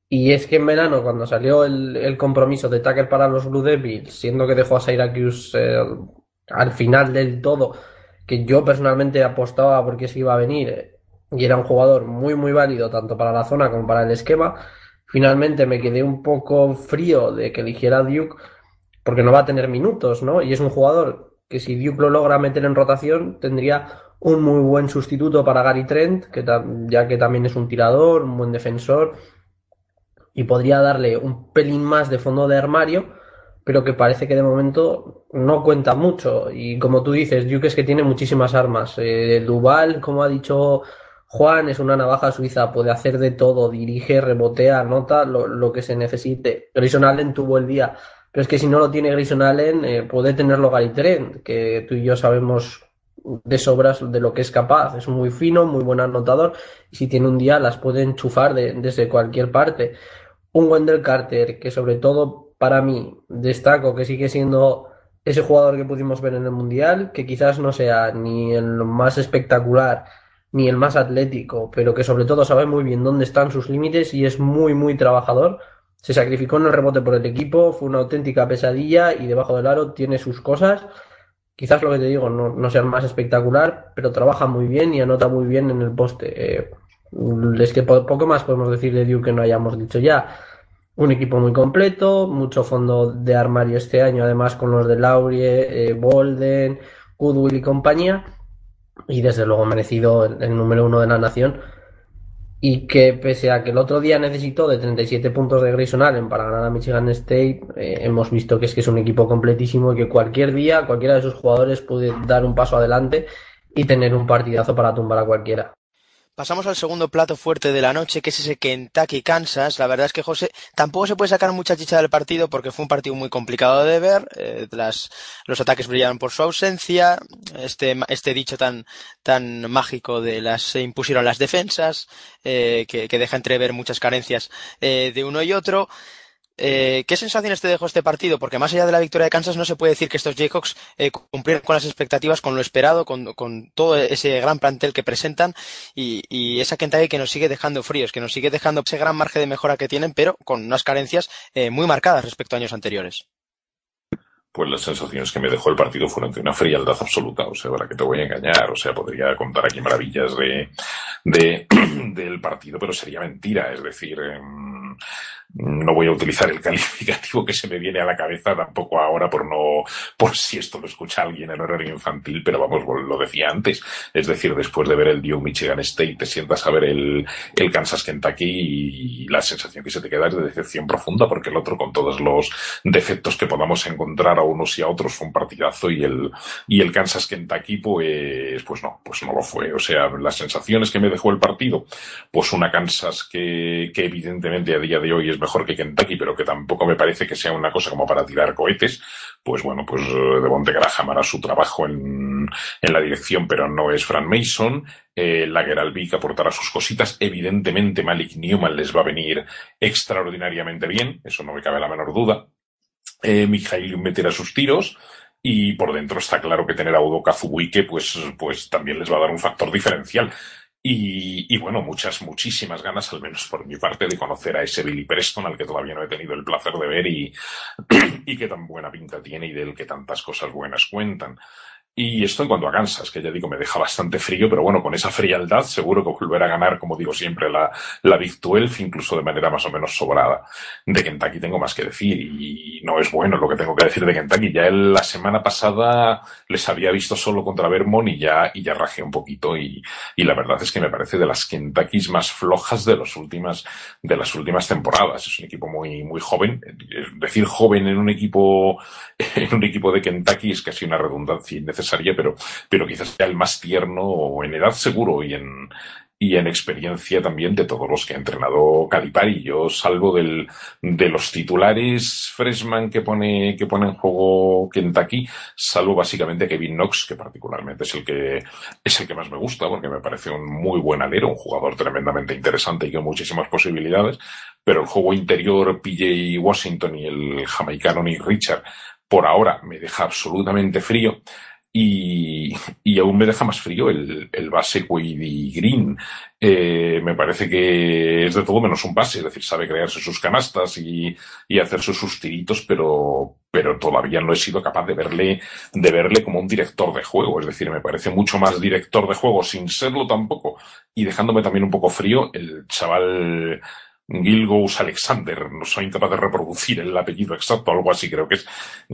Y es que en verano, cuando salió el, compromiso de Tucker para los Blue Devils, siendo que dejó a Syracuse eh, al final del todo, que yo personalmente apostaba porque se iba a venir y era un jugador muy muy válido tanto para la zona como para el esquema. Finalmente me quedé un poco frío de que eligiera Duke porque no va a tener minutos, ¿no? Y es un jugador que si Duke lo logra meter en rotación tendría un muy buen sustituto para Gary Trent, que ya que también es un tirador, un buen defensor y podría darle un pelín más de fondo de armario pero que parece que de momento no cuenta mucho. Y como tú dices, Duke es que tiene muchísimas armas. Eh, Duval, como ha dicho Juan, es una navaja suiza, puede hacer de todo, dirige, rebotea, anota lo, que se necesite. Grayson Allen tuvo el día, pero es que si no lo tiene Grayson Allen, eh, puede tenerlo Gary Trent, que tú y yo sabemos de sobras de lo que es capaz. Es muy fino, muy buen anotador, y si tiene un día las puede enchufar desde cualquier parte. Un Wendell Carter, que sobre todo para mí, destaco que sigue siendo ese jugador que pudimos ver en el Mundial, que quizás no sea ni el más espectacular ni el más atlético, pero que sobre todo sabe muy bien dónde están sus límites y es muy, muy trabajador. Se sacrificó en el rebote por el equipo, fue una auténtica pesadilla y debajo del aro tiene sus cosas. Quizás lo que te digo no, sea el más espectacular, pero trabaja muy bien y anota muy bien en el poste. Eh, es que poco más podemos decir de Duke que no hayamos dicho ya un equipo muy completo, mucho fondo de armario este año, además con los de Laurie, eh, Bolden, Goodwill y compañía, y desde luego merecido el, número uno de la nación. Y que pese a que el otro día necesitó de 37 puntos de Grayson Allen para ganar a Michigan State, eh, hemos visto que es que es un equipo completísimo y que cualquier día cualquiera de sus jugadores puede dar un paso adelante y tener un partidazo para tumbar a cualquiera. Pasamos al segundo plato fuerte de la noche, que es ese Kentucky-Kansas. La verdad es que José tampoco se puede sacar mucha chicha del partido porque fue un partido muy complicado de ver. Eh, las, los ataques brillaron por su ausencia. Este, este dicho tan, tan mágico de las se impusieron las defensas, eh, que, que, deja entrever muchas carencias eh, de uno y otro. Eh, ¿Qué sensaciones te dejó este partido? Porque más allá de la victoria de Kansas, no se puede decir que estos Jayhawks eh, cumplieron con las expectativas, con lo esperado, con, todo ese gran plantel que presentan y, esa Kentucky que nos sigue dejando fríos, que nos sigue dejando ese gran margen de mejora que tienen, pero con unas carencias eh, muy marcadas respecto a años anteriores. Pues las sensaciones que me dejó el partido fueron de una frialdad absoluta, o sea, para que te voy a engañar, o sea, podría contar aquí maravillas de, de <clears throat> del partido, pero sería mentira, es decir, em, no voy a utilizar el <laughs> calificativo que se me viene a la cabeza tampoco ahora por no, por si esto lo escucha alguien en horario infantil, pero vamos, lo decía antes. Es decir, después de ver el Duke Michigan State, te sientas a ver el, el Kansas Kentucky y, la sensación que se te queda es de decepción profunda porque el otro con todos los defectos que podamos encontrar a unos y a otros fue un partidazo y el, y el Kansas Kentucky pues, pues no, pues no lo fue. O sea, las sensaciones que me dejó el partido, pues una Kansas que, que evidentemente a día de hoy es mejor que Kentucky, pero que tampoco me parece que sea una cosa como para tirar cohetes, pues bueno, pues eh, Devonte Graham hará su trabajo en, en la dirección, pero no es Fran Mason. Eh, Lageralvik aportará sus cositas. Evidentemente Malik Newman les va a venir extraordinariamente bien, eso no me cabe la menor duda. Eh, meterá sus tiros. Y por dentro está claro que tener a Udo Kazubuike, pues, pues también les va a dar un factor diferencial. Y, bueno, muchas, muchísimas ganas, al menos por mi parte, de conocer a ese Billy Preston, al que todavía no he tenido el placer de ver y, <clears throat> y que tan buena pinta tiene y del que tantas cosas buenas cuentan. Y esto en cuanto a Kansas, que ya digo, me deja bastante frío, pero bueno, con esa frialdad seguro que volverá a ganar, como digo siempre, la, la Big 12, incluso de manera más o menos sobrada. De Kentucky tengo más que decir, y no es bueno lo que tengo que decir de Kentucky. Ya la semana pasada les había visto solo contra Vermont y ya, y ya rajé un poquito, y, y la verdad es que me parece de las Kentuckys más flojas de las últimas, de las últimas temporadas. Es un equipo muy, muy joven. Decir joven en un equipo, <laughs> en un equipo de Kentucky es casi una redundancia innecesaria pero, pero quizás sea el más tierno en edad seguro y en, y en experiencia también de todos los que ha entrenado Calipari. Yo salvo del, de los titulares freshman que pone, que pone en juego Kentucky, salvo básicamente Kevin Knox, que particularmente es el que, es el que más me gusta, porque me parece un muy buen alero, un jugador tremendamente interesante y con muchísimas posibilidades, pero el juego interior PJ Washington y el jamaicano Nick Richard, por ahora me deja absolutamente frío. Y, y, aún me deja más frío el, el base Quady Green. Eh, me parece que es de todo menos un base, es decir, sabe crearse sus canastas y, y hacer sus tiritos, pero, pero todavía no he sido capaz de verle, de verle como un director de juego. Es decir, me parece mucho más director de juego sin serlo tampoco. Y dejándome también un poco frío el chaval Gilgous Alexander, no soy incapaz de reproducir el apellido exacto, algo así creo que es.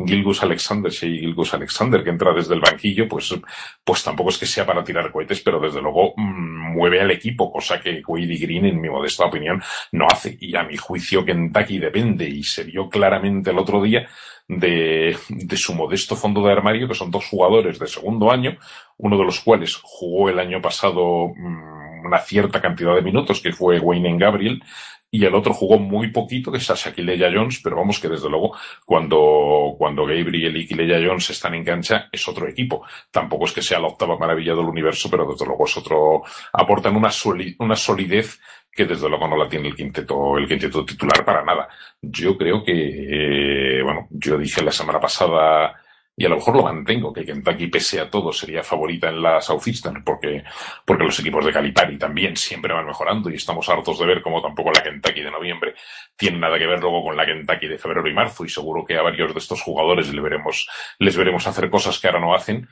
Gilgous Alexander, sí, Gilgous Alexander, que entra desde el banquillo, pues, pues tampoco es que sea para tirar cohetes, pero desde luego mmm, mueve al equipo, cosa que Quady Green, en mi modesta opinión, no hace. Y a mi juicio, Kentucky depende, y se vio claramente el otro día, de, de su modesto fondo de armario, que son dos jugadores de segundo año, uno de los cuales jugó el año pasado mmm, una cierta cantidad de minutos, que fue Wayne Gabriel, y el otro jugó muy poquito, que es Shaquille Jones, pero vamos que desde luego cuando, cuando Gabriel y Kileya Jones están en cancha es otro equipo. Tampoco es que sea la octava maravilla del universo, pero desde luego es otro, aportan una, una solidez que desde luego no la tiene el quinteto, el quinteto titular para nada. Yo creo que, eh, bueno, yo dije la semana pasada, y a lo mejor lo mantengo, que Kentucky, pese a todo, sería favorita en la Southeastern, porque, porque los equipos de Calipari también siempre van mejorando y estamos hartos de ver cómo tampoco la Kentucky de noviembre tiene nada que ver luego con la Kentucky de febrero y marzo, y seguro que a varios de estos jugadores les veremos, les veremos hacer cosas que ahora no hacen,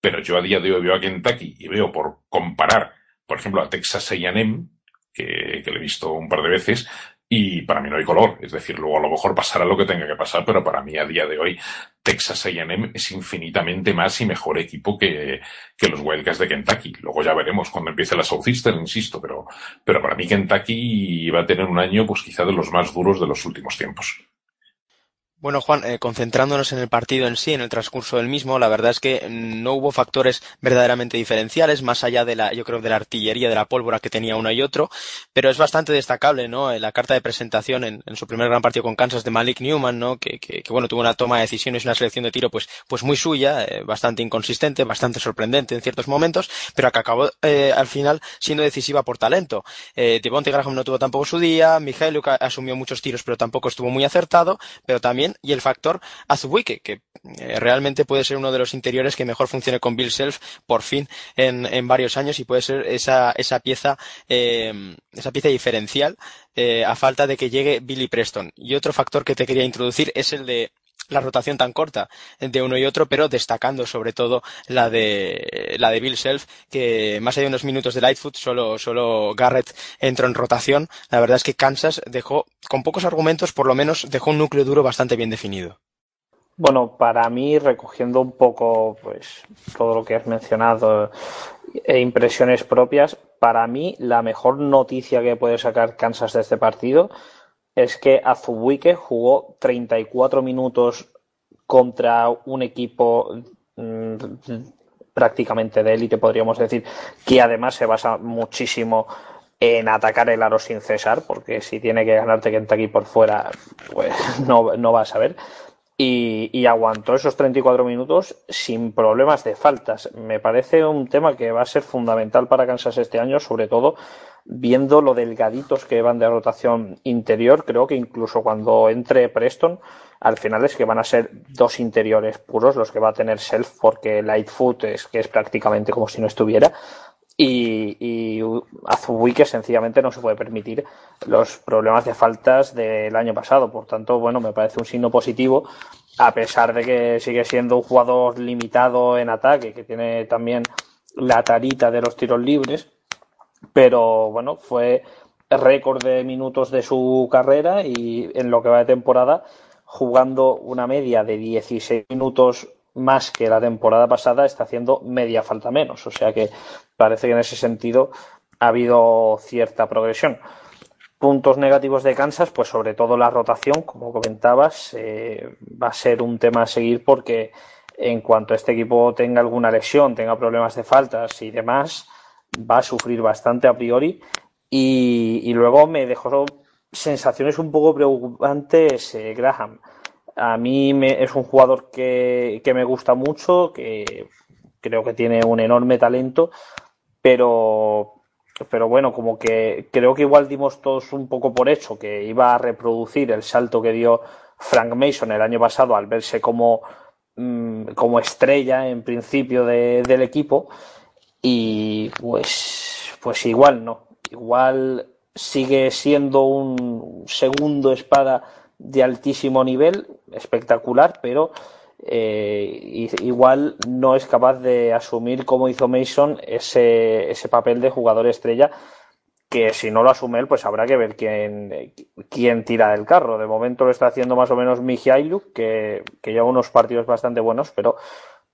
pero yo a día de hoy veo a Kentucky y veo por comparar, por ejemplo, a Texas A&M, que, que le he visto un par de veces, y para mí no hay color. Es decir, luego a lo mejor pasará lo que tenga que pasar, pero para mí a día de hoy Texas A&M es infinitamente más y mejor equipo que, que los Wildcats de Kentucky. Luego ya veremos cuando empiece la Southeastern, insisto, pero, pero para mí Kentucky va a tener un año pues quizá de los más duros de los últimos tiempos. Bueno, Juan, eh, concentrándonos en el partido en sí, en el transcurso del mismo, la verdad es que no hubo factores verdaderamente diferenciales, más allá de la, yo creo, de la artillería, de la pólvora que tenía uno y otro, pero es bastante destacable, ¿no? En la carta de presentación en, su primer gran partido con Kansas de Malik Newman, ¿no? Que, que, que bueno, tuvo una toma de decisiones una selección de tiro, pues, pues muy suya, eh, bastante inconsistente, bastante sorprendente en ciertos momentos, pero que acabó eh, al final siendo decisiva por talento. Eh, Devontae Graham no tuvo tampoco su día, Mijail asumió muchos tiros, pero tampoco estuvo muy acertado, pero también y el factor Azubuike, que eh, realmente puede ser uno de los interiores que mejor funcione con Bill Self por fin en, en varios años y puede ser esa, esa pieza, eh, esa pieza diferencial eh, a falta de que llegue Billy Preston. Y otro factor que te quería introducir es el de la rotación tan corta de uno y otro, pero destacando sobre todo la de la de Bill Self, que más allá de unos minutos de Lightfoot, solo, solo Garrett entró en rotación. La verdad es que Kansas dejó, con pocos argumentos, por lo menos dejó un núcleo duro bastante bien definido. Bueno, para mí, recogiendo un poco pues todo lo que has mencionado e impresiones propias, para mí la mejor noticia que puede sacar Kansas de este partido es que Azubuike jugó 34 minutos contra un equipo mmm, prácticamente de élite, podríamos decir, que además se basa muchísimo en atacar el aro sin cesar, porque si tiene que ganarte Kentucky por fuera, pues <laughs> no, no vas a ver. Y, y, aguantó esos 34 minutos sin problemas de faltas. Me parece un tema que va a ser fundamental para Kansas este año, sobre todo viendo lo delgaditos que van de rotación interior. Creo que incluso cuando entre Preston, al final es que van a ser dos interiores puros los que va a tener Self, porque Lightfoot es que es prácticamente como si no estuviera y, y Azubuike sencillamente no se puede permitir los problemas de faltas del año pasado. Por tanto, bueno, me parece un signo positivo a pesar de que sigue siendo un jugador limitado en ataque, que tiene también la tarita de los tiros libres, pero bueno, fue récord de minutos de su carrera y en lo que va de temporada jugando una media de 16 minutos más que la temporada pasada, está haciendo media falta menos. O sea que parece que en ese sentido ha habido cierta progresión. Puntos negativos de Kansas, pues sobre todo la rotación, como comentabas, eh, va a ser un tema a seguir porque en cuanto este equipo tenga alguna lesión, tenga problemas de faltas y demás, va a sufrir bastante a priori. Y, luego me dejó sensaciones un poco preocupantes eh, Graham. A mí me, es un jugador que, que, me gusta mucho, que creo que tiene un enorme talento, pero, pero bueno, como que creo que igual dimos todos un poco por hecho que iba a reproducir el salto que dio Frank Mason el año pasado al verse como, mm, como estrella en principio de, del equipo y pues, pues igual no, igual sigue siendo un segundo espada de altísimo nivel, espectacular, pero eh, igual no es capaz de asumir como hizo Mason ese, ese papel de jugador estrella que si no lo asume él, pues habrá que ver quién, quién tira del carro. De momento lo está haciendo más o menos Mijailuk, que, que lleva unos partidos bastante buenos, pero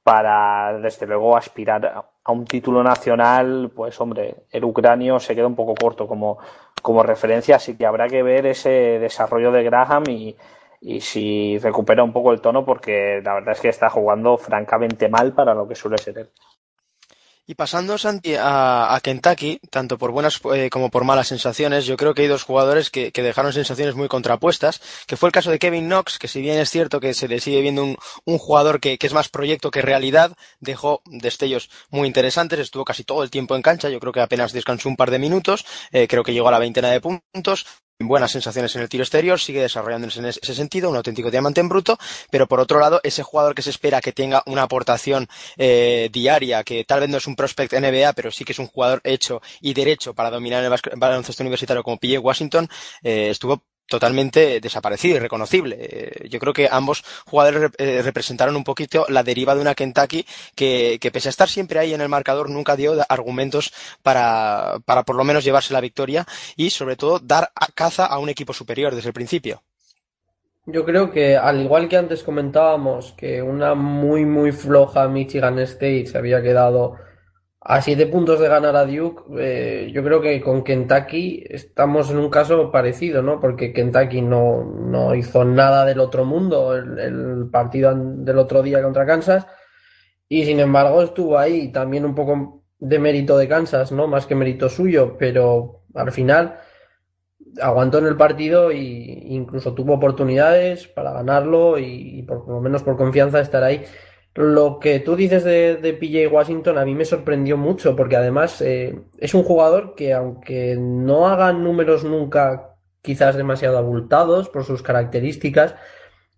para, desde luego, aspirar a un título nacional, pues hombre, el ucranio se queda un poco corto como, como referencia, así que habrá que ver ese desarrollo de Graham y, y si recupera un poco el tono, porque la verdad es que está jugando francamente mal para lo que suele ser él. Y pasando Santi a, Kentucky, tanto por buenas eh, como por malas sensaciones, yo creo que hay dos jugadores que, dejaron sensaciones muy contrapuestas, que fue el caso de Kevin Knox, que si bien es cierto que se le sigue viendo un, jugador que, es más proyecto que realidad, dejó destellos muy interesantes, estuvo casi todo el tiempo en cancha, yo creo que apenas descansó un par de minutos, eh, creo que llegó a la veintena de puntos, buenas sensaciones en el tiro exterior, sigue desarrollándose en ese sentido, un auténtico diamante en bruto, pero por otro lado, ese jugador que se espera que tenga una aportación eh, diaria, que tal vez no es un prospect NBA, pero sí que es un jugador hecho y derecho para dominar el baloncesto universitario como PJ Washington, eh, estuvo totalmente desaparecido y reconocible. Eh, yo creo que ambos jugadores eh, representaron un poquito la deriva de una Kentucky que, pese a estar siempre ahí en el marcador, nunca dio argumentos para, para por lo menos llevarse la victoria y sobre todo dar caza a un equipo superior desde el principio. Yo creo que, al igual que antes comentábamos, que una muy, muy floja Michigan State se había quedado a siete puntos de ganar a Duke, eh, yo creo que con Kentucky estamos en un caso parecido, ¿no? Porque Kentucky no, no hizo nada del otro mundo el, partido del otro día contra Kansas y sin embargo estuvo ahí también un poco de mérito de Kansas, ¿no? Más que mérito suyo, pero al final aguantó en el partido e incluso tuvo oportunidades para ganarlo y, por, por lo menos por confianza estar ahí. Lo que tú dices de, de PJ Washington a mí me sorprendió mucho porque además eh, es un jugador que aunque no haga números nunca quizás demasiado abultados por sus características,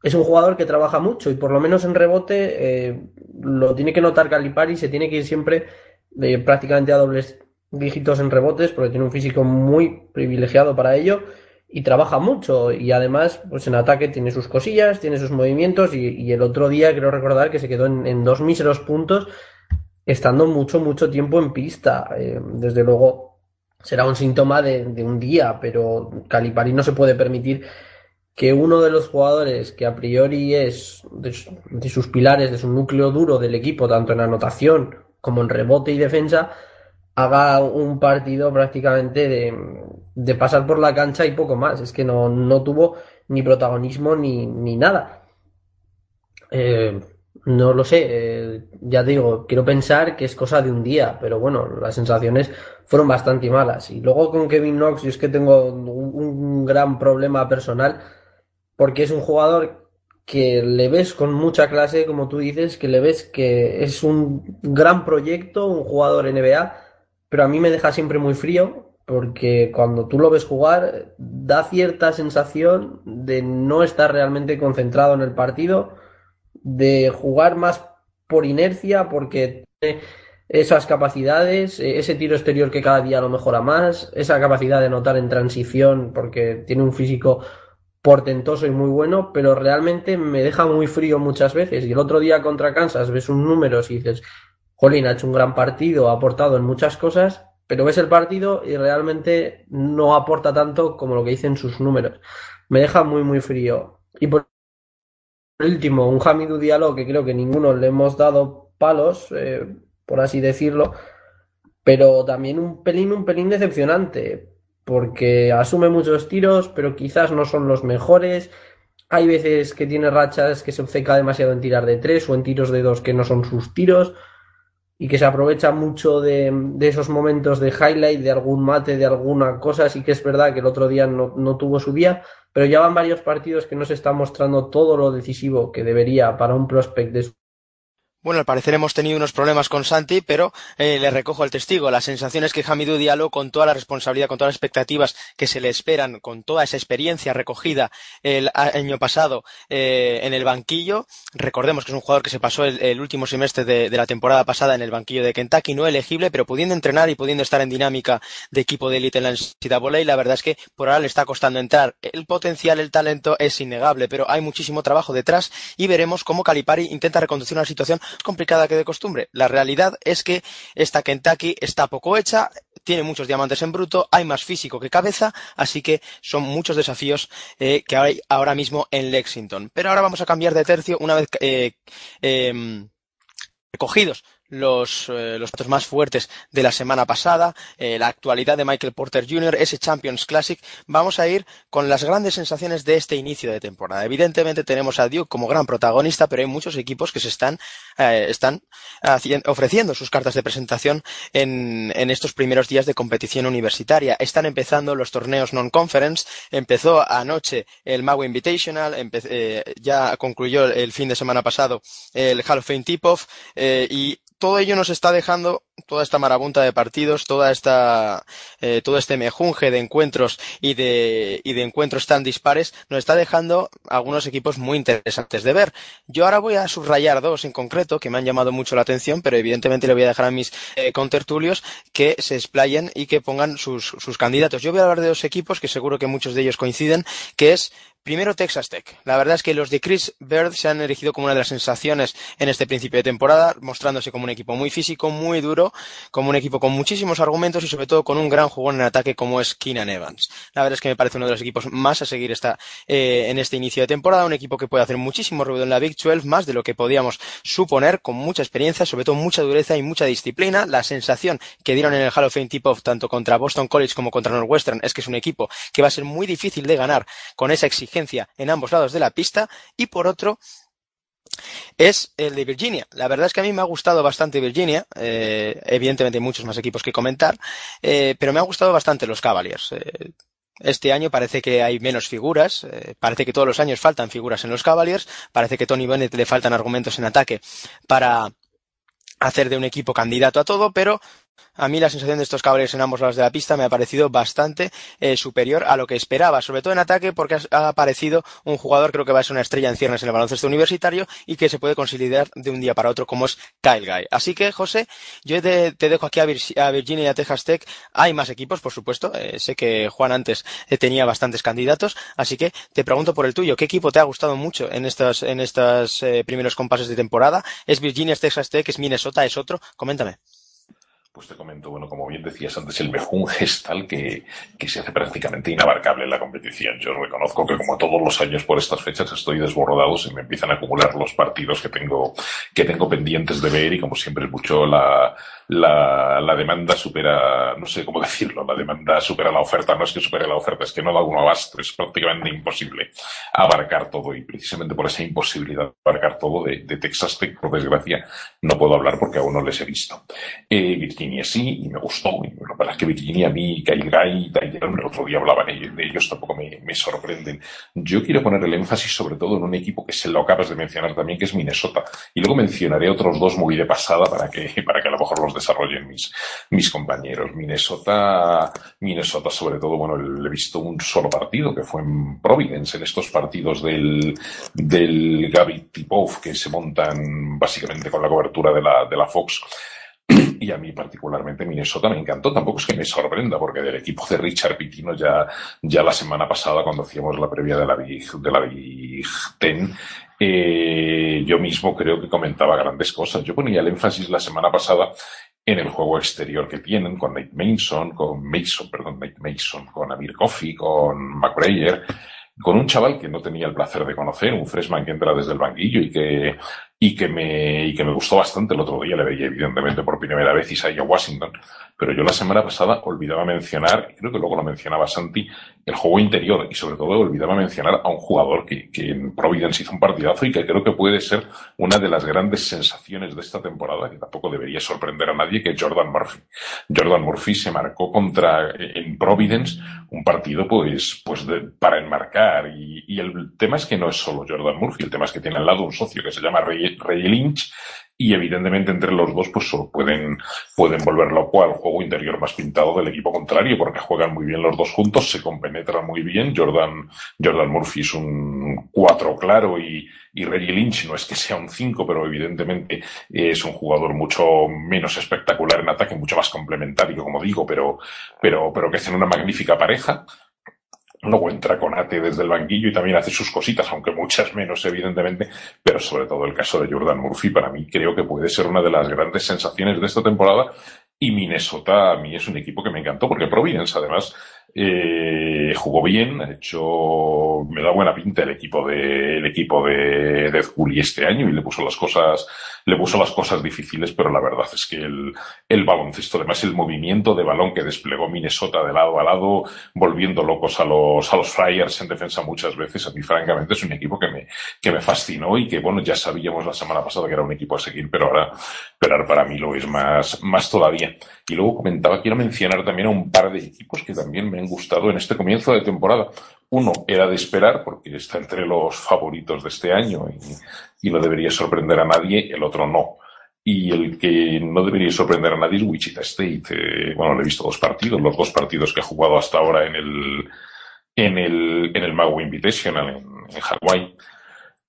es un jugador que trabaja mucho y por lo menos en rebote eh, lo tiene que notar Calipari, se tiene que ir siempre de prácticamente a dobles dígitos en rebotes porque tiene un físico muy privilegiado para ello y trabaja mucho y además pues en ataque tiene sus cosillas, tiene sus movimientos y, el otro día creo recordar que se quedó en, dos míseros puntos estando mucho, mucho tiempo en pista. Eh, desde luego será un síntoma de, un día, pero Calipari no se puede permitir que uno de los jugadores que a priori es de, de sus pilares, de su núcleo duro del equipo, tanto en anotación como en rebote y defensa, haga un partido prácticamente de, pasar por la cancha y poco más. Es que no, no tuvo ni protagonismo ni, ni nada. Eh, no lo sé, eh, ya digo, quiero pensar que es cosa de un día, pero bueno, las sensaciones fueron bastante malas. Y luego con Kevin Knox, yo es que tengo un gran problema personal, porque es un jugador que le ves con mucha clase, como tú dices, que le ves que es un gran proyecto, un jugador NBA, pero a mí me deja siempre muy frío porque cuando tú lo ves jugar da cierta sensación de no estar realmente concentrado en el partido, de jugar más por inercia porque tiene esas capacidades, e-, ese tiro exterior que cada día lo mejora más, esa capacidad de notar en transición porque tiene un físico portentoso y muy bueno, pero realmente me deja muy frío muchas veces. Y el otro día contra Kansas ves un número y dices, Jolín ha hecho un gran partido, ha aportado en muchas cosas, pero ves el partido y realmente no aporta tanto como lo que dicen sus números. Me deja muy, muy frío. Y por último, un Hamidou Diallo que creo que ninguno le hemos dado palos, eh, por así decirlo, pero también un pelín, un pelín decepcionante, porque asume muchos tiros, pero quizás no son los mejores. Hay veces que tiene rachas que se obceca demasiado en tirar de tres o en tiros de dos que no son sus tiros y que se aprovecha mucho de, esos momentos de highlight, de algún mate, de alguna cosa. Sí que es verdad que el otro día no, no tuvo su día, pero ya van varios partidos que no se está mostrando todo lo decisivo que debería para un prospect de su bueno, al parecer hemos tenido unos problemas con Santi, pero eh, le recojo el testigo. La sensación es que Hamidou Diallo, con toda la responsabilidad, con todas las expectativas que se le esperan, con toda esa experiencia recogida el año pasado eh, en el banquillo, recordemos que es un jugador que se pasó el, último semestre de, de, la temporada pasada en el banquillo de Kentucky, no elegible, pero pudiendo entrenar y pudiendo estar en dinámica de equipo de élite en la NCAA, la verdad es que por ahora le está costando entrar. El potencial, el talento es innegable, pero hay muchísimo trabajo detrás y veremos cómo Calipari intenta reconducir una situación complicada que de costumbre. La realidad es que esta Kentucky está poco hecha, tiene muchos diamantes en bruto, hay más físico que cabeza, así que son muchos desafíos eh, que hay ahora mismo en Lexington. Pero ahora vamos a cambiar de tercio una vez eh, eh, recogidos los, eh, los datos más fuertes de la semana pasada, eh, la actualidad de Michael Porter Jr., ese Champions Classic, vamos a ir con las grandes sensaciones de este inicio de temporada. Evidentemente tenemos a Duke como gran protagonista, pero hay muchos equipos que se están, eh, están ofreciendo sus cartas de presentación en, estos primeros días de competición universitaria. Están empezando los torneos non-conference, empezó anoche el Maui Invitational, eh, ya concluyó el fin de semana pasado el Hall of Fame Tip-Off y todo ello nos está dejando toda esta marabunta de partidos, toda esta, eh, todo este mejunje de encuentros y de, y de encuentros tan dispares, nos está dejando algunos equipos muy interesantes de ver. Yo ahora voy a subrayar dos en concreto que me han llamado mucho la atención, pero evidentemente le voy a dejar a mis eh, contertulios que se explayen y que pongan sus, sus candidatos. Yo voy a hablar de dos equipos que seguro que muchos de ellos coinciden, que es Primero Texas Tech. La verdad es que los de Chris Bird se han elegido como una de las sensaciones en este principio de temporada, mostrándose como un equipo muy físico, muy duro, como un equipo con muchísimos argumentos y sobre todo con un gran jugón en ataque como es Keenan Evans. La verdad es que me parece uno de los equipos más a seguir esta, eh, en este inicio de temporada, un equipo que puede hacer muchísimo ruido en la Big 12, más de lo que podíamos suponer, con mucha experiencia, sobre todo mucha dureza y mucha disciplina. La sensación que dieron en el Hall of Fame Tip-Off tanto contra Boston College como contra Northwestern es que es un equipo que va a ser muy difícil de ganar con esa exigencia en ambos lados de la pista y por otro es el de Virginia. La verdad es que a mí me ha gustado bastante Virginia. Eh, evidentemente hay muchos más equipos que comentar, eh, pero me ha gustado bastante los Cavaliers. Eh, este año parece que hay menos figuras, parece que todos los años faltan figuras en los Cavaliers, parece que Tony Bennett le faltan argumentos en ataque para hacer de un equipo candidato a todo, pero a mí la sensación de estos Cavaliers en ambos lados de la pista me ha parecido bastante eh, superior a lo que esperaba, sobre todo en ataque porque ha aparecido un jugador creo que va a ser una estrella en ciernes en el baloncesto universitario y que se puede consolidar de un día para otro como es Kyle Guy. Así que, José, yo te, dejo aquí a, Vir a, Virginia y a Texas Tech. Hay más equipos, por supuesto. Eh, sé que Juan antes eh, tenía bastantes candidatos, así que te pregunto por el tuyo. ¿Qué equipo te ha gustado mucho en estos, en estos primeros compases de temporada? ¿Es Virginia, es Texas Tech, es Minnesota, es otro? Coméntame. Pues te comento, bueno, como bien decías antes, el mejunje es tal que, que se hace prácticamente inabarcable en la competición. Yo reconozco que como todos los años por estas fechas estoy desbordado, se me empiezan a acumular los partidos que tengo, que tengo pendientes de ver y como siempre es mucho la, la, la demanda supera, no sé cómo <laughs> decirlo, la demanda supera la oferta, no es que supere la oferta, es que no da uno abasto, es prácticamente imposible abarcar todo y precisamente por esa imposibilidad de abarcar todo de, de Texas por desgracia, no puedo hablar porque aún no les he visto. Eh, Virginia sí, y me gustó, y la verdad es que Virginia, a mí, Kyle Guy, el otro día hablaban de ellos, tampoco me, me sorprenden. Yo quiero poner el énfasis sobre todo en un equipo que se lo acabas de mencionar también, que es Minnesota, y luego mencionaré otros dos muy de pasada para que, <laughs> para que a lo mejor los desarrollen mis, mis compañeros. Minnesota, Minnesota sobre todo, bueno, le he visto un solo partido que fue en Providence, en estos partidos del, del Gaby Tipov que se montan básicamente con la cobertura de la, de la Fox y a mí particularmente Minnesota me encantó. Tampoco es que me sorprenda, porque del equipo de Richard Pitino ya, ya la semana pasada, cuando hacíamos la previa de la Big, de la Big Ten, eh, yo mismo creo que comentaba grandes cosas. Yo ponía el énfasis la semana pasada en el juego exterior que tienen con Nate Mason, con Mason, perdón, Nate Mason, con Amir Coffey, con McBrayer, con un chaval que no tenía el placer de conocer, un freshman que entra desde el banquillo y que y que me, y que me gustó bastante. El otro día, le veía evidentemente por primera vez Isaiah Washington, pero yo la semana pasada olvidaba mencionar, creo que luego lo mencionaba Santi, el juego interior. Y sobre todo olvidaba mencionar a un jugador que, que en Providence hizo un partidazo y que creo que puede ser una de las grandes sensaciones de esta temporada, que tampoco debería sorprender a nadie, que es Jordan Murphy. Jordan Murphy se marcó contra, en Providence, un partido pues, pues de, para enmarcar. Y, y el tema es que no es solo Jordan Murphy, el tema es que tiene al lado un socio que se llama Ray Rey Lynch, y evidentemente entre los dos pues pueden, pueden volver loco al juego interior más pintado del equipo contrario porque juegan muy bien los dos juntos, se compenetran muy bien. Jordan, Jordan Murphy es un 4 claro y, y Reggie Lynch no es que sea un 5, pero evidentemente es un jugador mucho menos espectacular en ataque, mucho más complementario, como digo, pero, pero, pero que hacen una magnífica pareja. Luego entra Conate desde el banquillo y también hace sus cositas, aunque muchas menos, evidentemente, pero sobre todo el caso de Jordan Murphy, para mí creo que puede ser una de las grandes sensaciones de esta temporada. Y Minnesota a mí es un equipo que me encantó, porque Providence, además, eh, jugó bien, ha hecho, me da buena pinta el equipo de, el equipo de, de este año y le puso las cosas, le puso las cosas difíciles, pero la verdad es que el, el baloncesto, además el movimiento de balón que desplegó Minnesota de lado a lado, volviendo locos a los, a los Friars en defensa muchas veces, a mí francamente es un equipo que me, que me fascinó y que bueno, ya sabíamos la semana pasada que era un equipo a seguir, pero ahora, pero para mí lo es más, más todavía. Y luego comentaba, quiero mencionar también a un par de equipos que también me han gustado en este comienzo de temporada. Uno era de esperar, porque está entre los favoritos de este año y no debería sorprender a nadie, el otro no. Y el que no debería sorprender a nadie es Wichita State. Eh, bueno, le he visto dos partidos, los dos partidos que he jugado hasta ahora en el, en el, en el Mago Invitational en, en Hawái.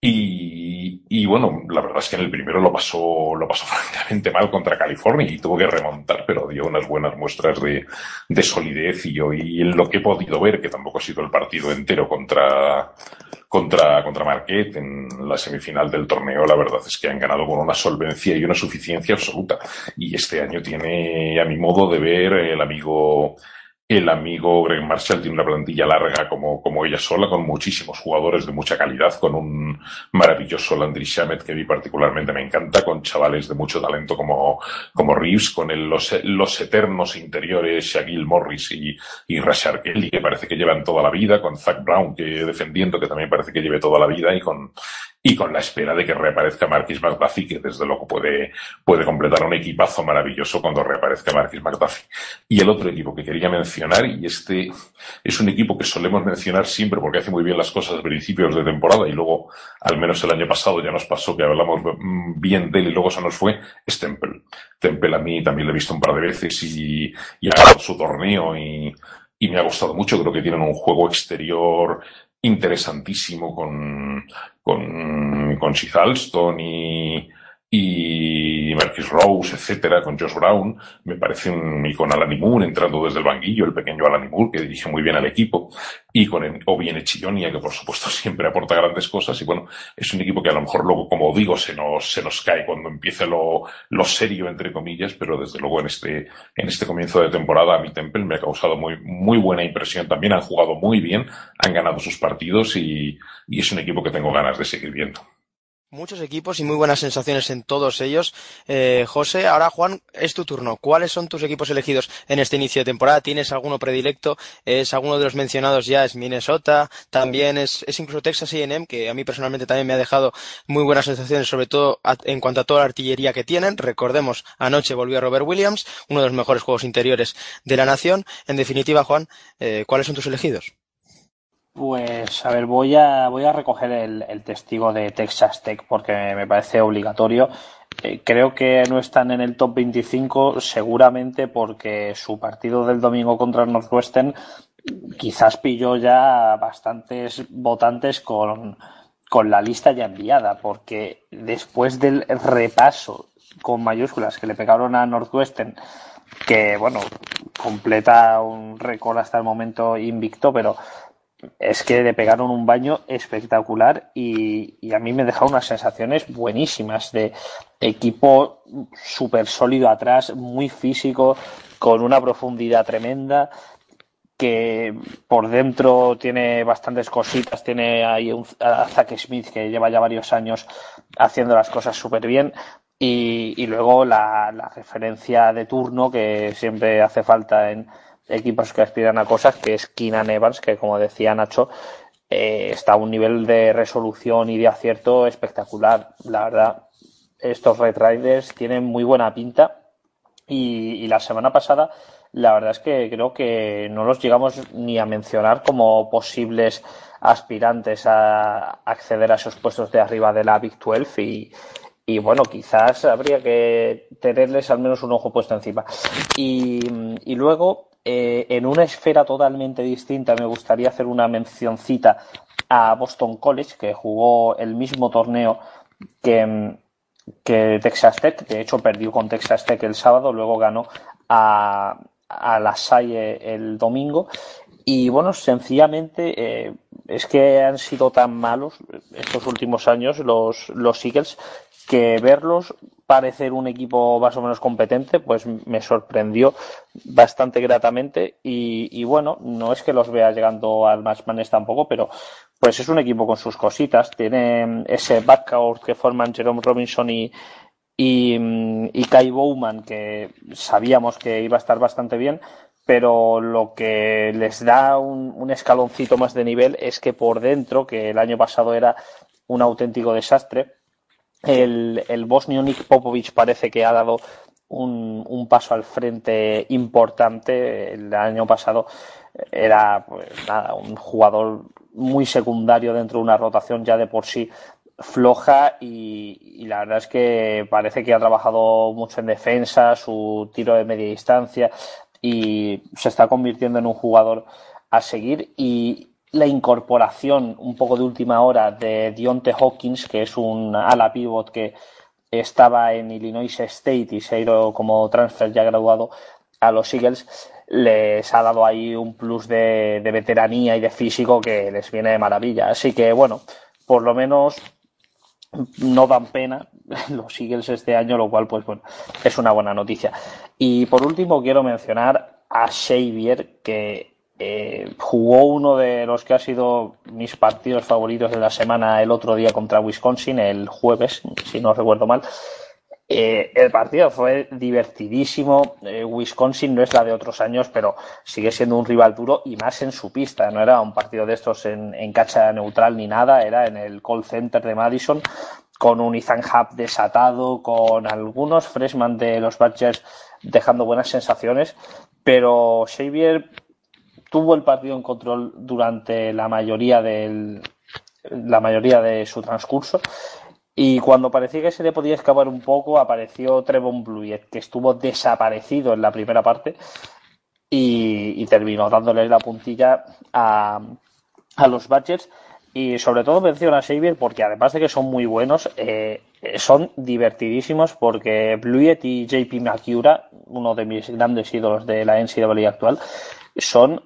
Y, bueno, la verdad es que en el primero lo pasó, lo pasó <laughs> francamente mal contra California y tuvo que remontar, pero dio unas buenas muestras de, de solidez y yo, y en lo que he podido ver, que tampoco ha sido el partido entero contra, contra, contra Marquette en la semifinal del torneo, la verdad es que han ganado con una solvencia y una suficiencia absoluta. Y este año tiene, a mi modo de ver, el amigo, el amigo Greg Marshall tiene una plantilla larga como, como ella sola, con muchísimos jugadores de mucha calidad, con un maravilloso Landry Shamet que a mí particularmente me encanta, con chavales de mucho talento como, como Reeves, con el, los, los eternos interiores Shaquille Morris y, y Rashard Kelly, que parece que llevan toda la vida, con Zach Brown, que defendiendo, que también parece que lleve toda la vida, y con, y con la espera de que reaparezca Marquis McDuffie, que desde luego puede, puede completar un equipazo maravilloso cuando reaparezca Marquis McDuffie. Y el otro equipo que quería mencionar, y este es un equipo que solemos mencionar siempre porque hace muy bien las cosas a principios de temporada y luego, al menos el año pasado ya nos pasó que hablamos bien de él y luego se nos fue, es Temple. Temple a mí también lo he visto un par de veces y, y ha ganado su torneo y, y me ha gustado mucho. Creo que tienen un juego exterior interesantísimo con, con, con Alston y, y Marquis Rose, etcétera, con Josh Brown, me parece un, y con Alan Moore entrando desde el banquillo, el pequeño Alan Moore, que dirige muy bien al equipo, y con el, o bien Chillonia, que por supuesto <laughs> siempre aporta grandes cosas, y bueno, es un equipo que a lo mejor luego, como digo, se nos, se nos cae cuando empiece lo, lo serio, entre comillas, pero desde luego en este, en este comienzo de temporada a mi Temple me ha causado muy, muy buena impresión también, han jugado muy bien, han ganado sus partidos y, y es un equipo que tengo ganas de seguir viendo. Muchos equipos y muy buenas sensaciones en todos ellos. Eh, José, ahora Juan, es tu turno. ¿Cuáles son tus equipos elegidos en este inicio de temporada? ¿Tienes alguno predilecto? ¿Es alguno de los mencionados ya? ¿Es Minnesota? También es, es incluso Texas A&M, que a mí personalmente también me ha dejado muy buenas sensaciones, sobre todo en cuanto a toda la artillería que tienen. Recordemos, anoche volvió Robert Williams, uno de los mejores juegos interiores de la nación. En definitiva, Juan, eh, ¿cuáles son tus elegidos? Pues a ver, voy a, voy a recoger el, testigo de Texas Tech porque me parece obligatorio. Eh, creo que no están en el top 25 seguramente porque su partido del domingo contra el Northwestern quizás pilló ya bastantes votantes con, con la lista ya enviada porque después del repaso con mayúsculas que le pegaron a Northwestern, que bueno, completa un récord hasta el momento invicto, pero es que le pegaron un baño espectacular y, a mí me dejado unas sensaciones buenísimas de equipo súper sólido atrás, muy físico, con una profundidad tremenda que por dentro tiene bastantes cositas, tiene ahí un, a Zach Smith que lleva ya varios años haciendo las cosas súper bien y, luego la, la referencia de turno que siempre hace falta en, equipos que aspiran a cosas, que es Keenan Evans, que como decía Nacho, eh, está a un nivel de resolución y de acierto espectacular. La verdad, estos Red Riders tienen muy buena pinta y, la semana pasada la verdad es que creo que no los llegamos ni a mencionar como posibles aspirantes a acceder a esos puestos de arriba de la Big 12 y, bueno, quizás habría que tenerles al menos un ojo puesto encima. Y luego, eh, en una esfera totalmente distinta me gustaría hacer una mencioncita a Boston College, que jugó el mismo torneo que, que Texas Tech. De hecho, perdió con Texas Tech el sábado, luego ganó a, a la Salle el domingo. Y bueno, sencillamente eh, es que han sido tan malos estos últimos años los, los Eagles que verlos parecer un equipo más o menos competente, pues me sorprendió bastante gratamente y, bueno, no es que los vea llegando al Match tampoco, pero pues es un equipo con sus cositas, tiene ese backcourt que forman Jerome Robinson y, y, Kai Bowman, que sabíamos que iba a estar bastante bien, pero lo que les da un escaloncito más de nivel es que por dentro, que el año pasado era un auténtico desastre, el, el bosnio Nick Popovic parece que ha dado un, un, paso al frente importante. El año pasado era pues, nada, un jugador muy secundario dentro de una rotación ya de por sí floja y, y, la verdad es que parece que ha trabajado mucho en defensa, su tiro de media distancia y se está convirtiendo en un jugador a seguir y, la incorporación un poco de última hora de Dionte Hawkins, que es un ala pivot que estaba en Illinois State y se ha ido como transfer ya graduado a los Eagles, les ha dado ahí un plus de, de veteranía y de físico que les viene de maravilla. Así que bueno, por lo menos no dan pena <laughs> los Eagles este año, lo cual pues bueno, es una buena noticia. Y por último quiero mencionar a Xavier, que eh, jugó uno de los que ha sido mis partidos favoritos de la semana el otro día contra Wisconsin, el jueves, si no recuerdo mal. Eh, el partido fue divertidísimo. Eh, Wisconsin no es la de otros años, pero sigue siendo un rival duro y más en su pista. No era un partido de estos en, en cacha neutral ni nada, era en el call center de Madison con un Ethan Hub desatado, con algunos freshman de los Badgers dejando buenas sensaciones, pero Xavier tuvo el partido en control durante la mayoría del la mayoría de su transcurso y cuando parecía que se le podía escapar un poco apareció Trevon Bluyett que estuvo desaparecido en la primera parte y, terminó dándole la puntilla a, a los Badgers y sobre todo menciona a Xavier porque además de que son muy buenos, eh, son divertidísimos porque Bluyett y JP McCura, uno de mis grandes ídolos de la NCAA actual, son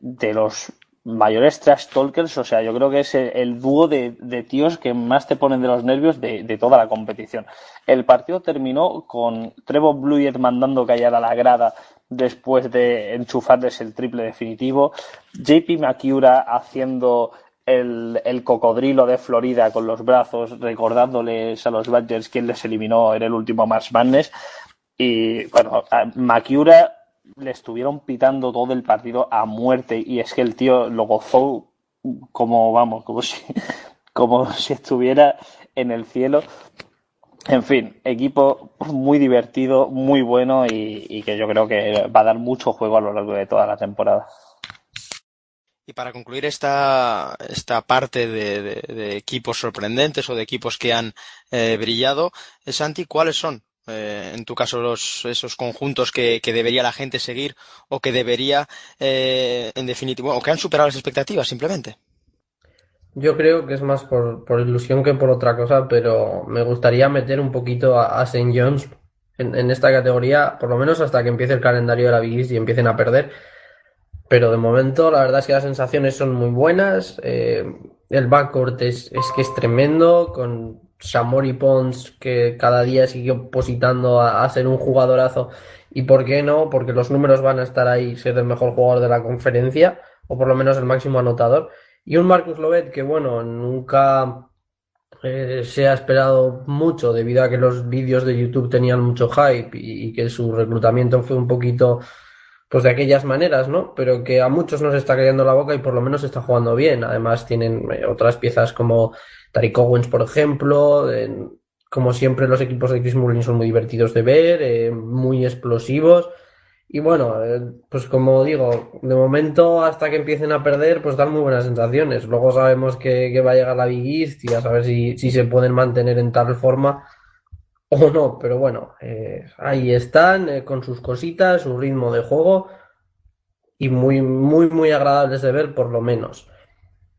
de los mayores trash talkers, o sea, yo creo que es el, dúo de, tíos que más te ponen de los nervios de, toda la competición. El partido terminó con Trevor Bluyett mandando callar a la grada después de enchufarles el triple definitivo, JP Makiura haciendo el, el, cocodrilo de Florida con los brazos, recordándoles a los Badgers quién les eliminó en el último March Madness. Y bueno, Makiura le estuvieron pitando todo el partido a muerte y es que el tío lo gozó como, vamos, como si, <laughs> como si estuviera en el cielo. En fin, equipo muy divertido, muy bueno y, que yo creo que va a dar mucho juego a lo largo de toda la temporada. Y para concluir esta, esta parte de, equipos sorprendentes o de equipos que han eh, brillado, Santi, ¿cuáles son eh, en tu caso, los, esos conjuntos que, debería la gente seguir o que debería, eh, en definitiva, o que han superado las expectativas simplemente? Yo creo que es más por, ilusión que por otra cosa, pero me gustaría meter un poquito a, St. John's en, en esta categoría, por lo menos hasta que empiece el calendario de la Big East y empiecen a perder. Pero de momento, la verdad es que las sensaciones son muy buenas. eh, el backcourt es, es que es tremendo, con Shamori Pons, que cada día sigue opositando a, ser un jugadorazo. ¿Y por qué no? Porque los números van a estar ahí, ser el mejor jugador de la conferencia, o por lo menos el máximo anotador. Y un Marcus Lovet que, bueno, nunca eh, se ha esperado mucho debido a que los vídeos de YouTube tenían mucho hype y que su reclutamiento fue un poquito pues de aquellas maneras, ¿no? Pero que a muchos nos está cayendo la boca y por lo menos está jugando bien. Además tienen eh, otras piezas como Tariq Owens, por ejemplo. como siempre los equipos de Chris Mullin son muy divertidos de ver, eh, muy explosivos. Y bueno, eh, pues como digo, de momento hasta que empiecen a perder, pues dan muy buenas sensaciones. Luego sabemos que, va a llegar la Big East y a saber si se pueden mantener en tal forma o no. Pero bueno, eh, ahí están eh, con sus cositas, su ritmo de juego y muy, muy, muy agradables de ver por lo menos.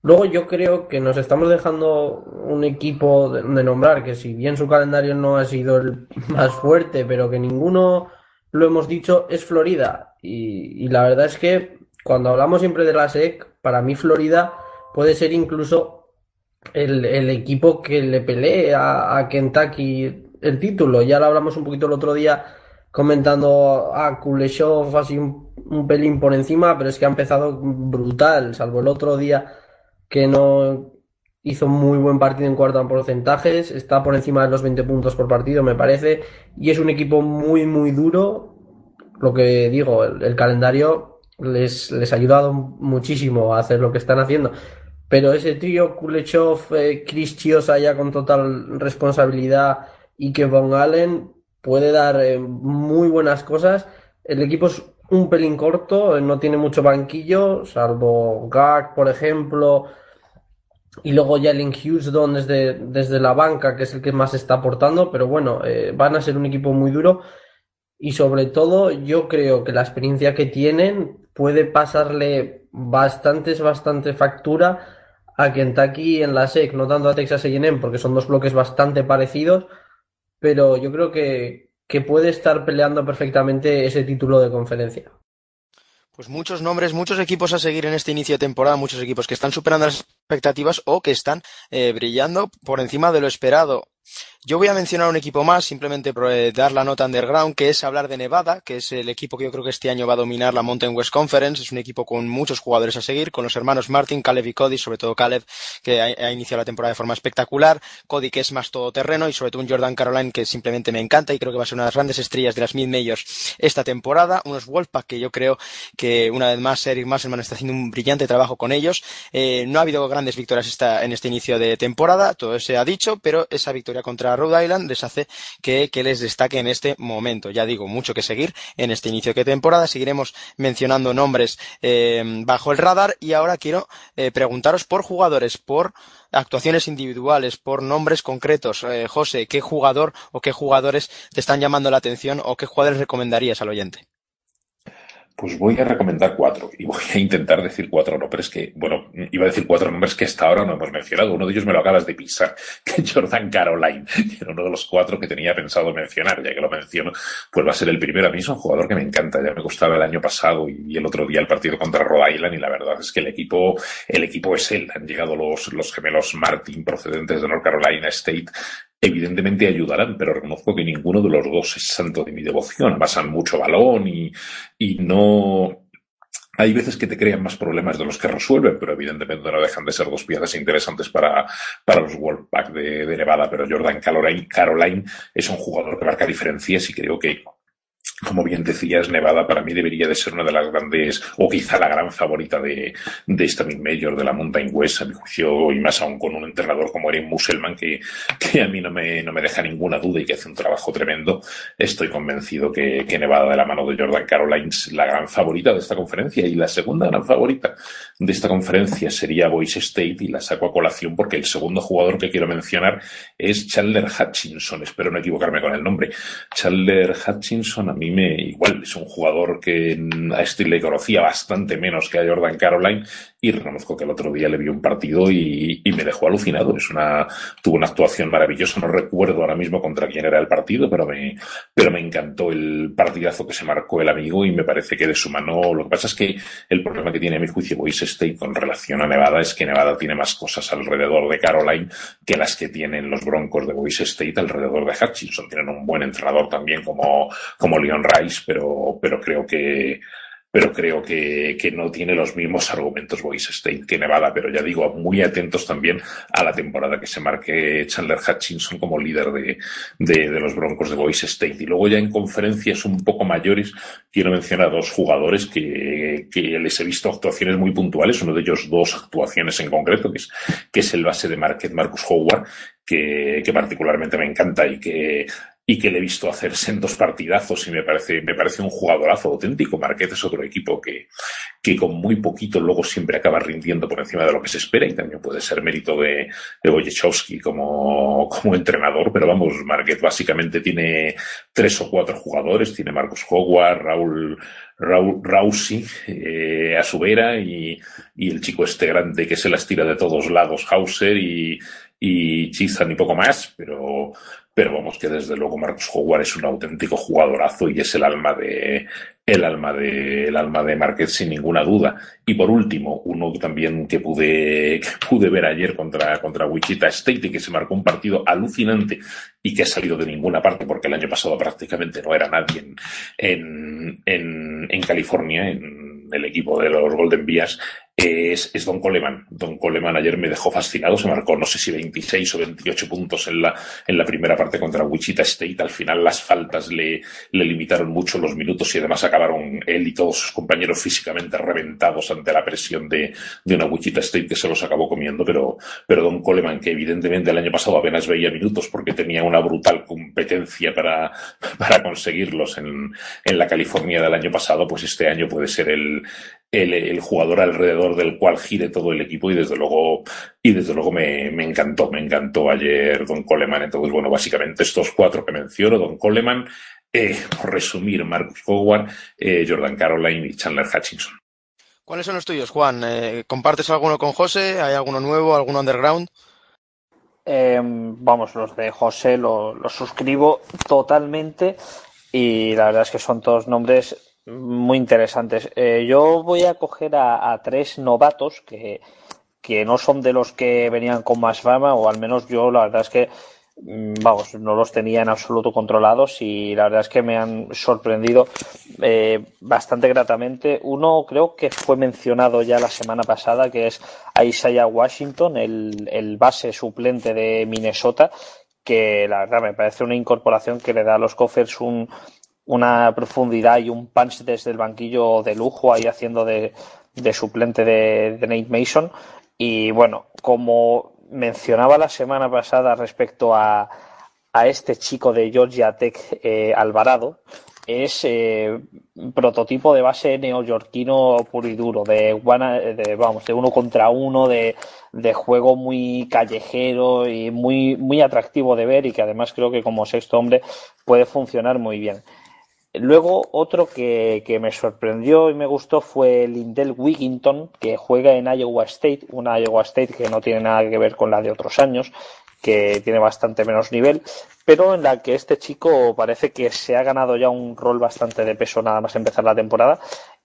Luego yo creo que nos estamos dejando un equipo de, nombrar que si bien su calendario no ha sido el <laughs> más fuerte, pero que ninguno lo hemos dicho, es Florida. Y, la verdad es que cuando hablamos siempre de la SEC, para mí Florida puede ser incluso el, el equipo que le pelee a Kentucky el título. Ya lo hablamos un poquito el otro día comentando a Kuleshov así un, pelín por encima, pero es que ha empezado brutal, salvo el otro día que no hizo muy buen partido en cuarta en porcentajes, está por encima de los 20 puntos por partido, me parece, y es un equipo muy, muy duro. Lo que digo, el, calendario les, les ha ayudado muchísimo a hacer lo que están haciendo. Pero ese trío, Kulechov, eh, ya con total responsabilidad y que Von Allen puede dar eh, muy buenas cosas. El equipo es un pelín corto, eh, no tiene mucho banquillo, salvo Gag, por ejemplo, y luego Jalen Houston desde, desde la banca, que es el que más está aportando, pero bueno, eh, van a ser un equipo muy duro y sobre todo yo creo que la experiencia que tienen puede pasarle bastantes, bastante factura a Kentucky en la SEC, no tanto a Texas A&M porque son dos bloques bastante parecidos, pero yo creo que, que puede estar peleando perfectamente ese título de conferencia. Pues muchos nombres, muchos equipos a seguir en este inicio de temporada, muchos equipos que están superando las expectativas o que están eh, brillando por encima de lo esperado. Yo voy a mencionar un equipo más, simplemente por eh, dar la nota underground, que es hablar de Nevada, que es el equipo que yo creo que este año va a dominar la Mountain West Conference. Es un equipo con muchos jugadores a seguir, con los hermanos Martin, Caleb y Cody, sobre todo Caleb, que ha, iniciado la temporada de forma espectacular, Cody, que es más todoterreno, y sobre todo un Jordan Caroline, que simplemente me encanta y creo que va a ser una de las grandes estrellas de las Mid-Majors esta temporada. Unos Wolfpack que yo creo que una vez más Eric Musselman está haciendo un brillante trabajo con ellos. Eh, no ha habido grandes victorias esta, en este inicio de temporada, todo se ha dicho, pero esa victoria contra Rhode Island les hace que, que, les destaque en este momento. Ya digo, mucho que seguir en este inicio de temporada. Seguiremos mencionando nombres eh, bajo el radar y ahora quiero eh, preguntaros por jugadores, por actuaciones individuales, por nombres concretos. Eh, José, ¿qué jugador o qué jugadores te están llamando la atención o qué jugadores recomendarías al oyente? Pues voy a recomendar cuatro y voy a intentar decir cuatro nombres que, bueno, iba a decir cuatro nombres que hasta ahora no hemos mencionado. Uno de ellos me lo acabas de pisar, <laughs> que Jordan Caroline, que era uno de los cuatro que tenía pensado mencionar, ya que lo menciono, pues va a ser el primero. A mí es un jugador que me encanta, ya me gustaba el año pasado y el otro día el partido contra Rhode Island y la verdad es que el equipo, el equipo es él. Han llegado los, los gemelos Martin procedentes de North Carolina State evidentemente ayudarán, pero reconozco que ninguno de los dos es santo de mi devoción. Pasan mucho balón y, y no. Hay veces que te crean más problemas de los que resuelven, pero evidentemente no dejan de ser dos piezas interesantes para, para los Wolfpack de, de Nevada. Pero Jordan Caroline, Caroline es un jugador que marca diferencias y creo que como bien decías, Nevada para mí debería de ser una de las grandes, o quizá la gran favorita de, de esta mid-major de la Mountain West, a mi juicio, y más aún con un entrenador como Eric Musselman, que, que a mí no me, no me deja ninguna duda y que hace un trabajo tremendo. Estoy convencido que, que Nevada, de la mano de Jordan Caroline, es la gran favorita de esta conferencia. Y la segunda gran favorita de esta conferencia sería Boise State, y la saco a colación porque el segundo jugador que quiero mencionar es Chandler Hutchinson. Espero no equivocarme con el nombre. Chandler Hutchinson, a mí me igual es un jugador que a este le conocía bastante menos que a Jordan Caroline y reconozco que el otro día le vi un partido y, me dejó alucinado. Es una, tuvo una actuación maravillosa. No recuerdo ahora mismo contra quién era el partido, pero me, pero me encantó el partidazo que se marcó el amigo y me parece que de su mano. Lo que pasa es que el problema que tiene a mi juicio Boise State con relación a Nevada es que Nevada tiene más cosas alrededor de Caroline que las que tienen los Broncos de Boise State alrededor de Hutchinson. Tienen un buen entrenador también como, como Leon Rice, pero, pero creo que pero creo que, que, no tiene los mismos argumentos Boise State que Nevada, pero ya digo, muy atentos también a la temporada que se marque Chandler Hutchinson como líder de, de, de, los Broncos de Boise State. Y luego ya en conferencias un poco mayores quiero mencionar a dos jugadores que, que les he visto actuaciones muy puntuales, uno de ellos dos actuaciones en concreto, que es, que es el base de Market Marcus Howard, que, que, particularmente me encanta y que y que le he visto hacer sendos partidazos y me parece, me parece un jugadorazo auténtico. Marquez es otro equipo que, que con muy poquito luego siempre acaba rindiendo por encima de lo que se espera y también puede ser mérito de, de como, como entrenador, pero vamos, Marquez básicamente tiene tres o cuatro jugadores, tiene Marcos Howard, Raúl, Raúl Rousey eh, a su vera y, y el chico este grande que se las tira de todos lados, Hauser y, y Chizan y poco más, pero, pero vamos que desde luego Marcos Howard es un auténtico jugadorazo y es el alma de el alma de el alma de Márquez sin ninguna duda. Y por último, uno también que pude que pude ver ayer contra contra Wichita State y que se marcó un partido alucinante y que ha salido de ninguna parte porque el año pasado prácticamente no era nadie en en, en, en California en el equipo de los Golden Bears es, es, Don Coleman. Don Coleman ayer me dejó fascinado, se marcó no sé si 26 o 28 puntos en la, en la primera parte contra Wichita State. Al final las faltas le, le limitaron mucho los minutos y además acabaron él y todos sus compañeros físicamente reventados ante la presión de, de una Wichita State que se los acabó comiendo. Pero, pero Don Coleman, que evidentemente el año pasado apenas veía minutos porque tenía una brutal competencia para, para conseguirlos en, en la California del año pasado, pues este año puede ser el, el, el, jugador alrededor del cual gire todo el equipo y desde luego y desde luego me, me, encantó, me encantó ayer Don Coleman. Entonces, bueno, básicamente estos cuatro que menciono, Don Coleman, eh, por resumir, Marcus Howard, eh, Jordan Caroline y Chandler Hutchinson. ¿Cuáles son los tuyos, Juan? Eh, ¿Compartes alguno con José? ¿Hay alguno nuevo, alguno underground? Eh, vamos, los de José los lo suscribo totalmente y la verdad es que son todos nombres muy interesantes. Eh, yo voy a coger a, tres novatos que, que, no son de los que venían con más fama, o al menos yo la verdad es que, mm, vamos, no los tenía en absoluto controlados y la verdad es que me han sorprendido eh, bastante gratamente. Uno creo que fue mencionado ya la semana pasada, que es Isaiah Washington, el, el base suplente de Minnesota, que la verdad me parece una incorporación que le da a los Coffers un, una profundidad y un punch desde el banquillo de lujo ahí haciendo de, de suplente de, Nate Mason. Y bueno, como mencionaba la semana pasada respecto a, a este chico de Georgia Tech, eh, Alvarado, es eh, prototipo de base neoyorquino puro y duro, de, de, vamos, de uno contra uno, de, de, juego muy callejero y muy, muy atractivo de ver y que además creo que como sexto hombre puede funcionar muy bien. Luego, otro que, que, me sorprendió y me gustó fue Lindell Wigginton, que juega en Iowa State, una Iowa State que no tiene nada que ver con la de otros años, que tiene bastante menos nivel, pero en la que este chico parece que se ha ganado ya un rol bastante de peso nada más empezar la temporada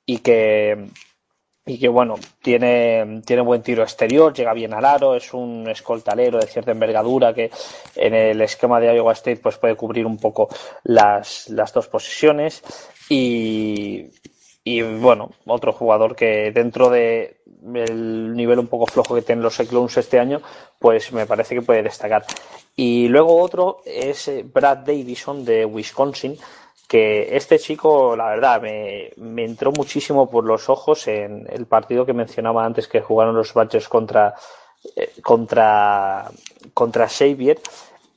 y que, y que bueno, tiene, tiene buen tiro exterior, llega bien al aro, es un escoltalero de cierta envergadura que en el esquema de Iowa State pues puede cubrir un poco las, las dos posiciones y, y bueno, otro jugador que dentro de el nivel un poco flojo que tienen los Cyclones este año, pues me parece que puede destacar. Y luego otro es Brad Davison de Wisconsin, que este chico, la verdad, me, me, entró muchísimo por los ojos en el partido que mencionaba antes que jugaron los Badgers contra, eh, contra, contra Xavier.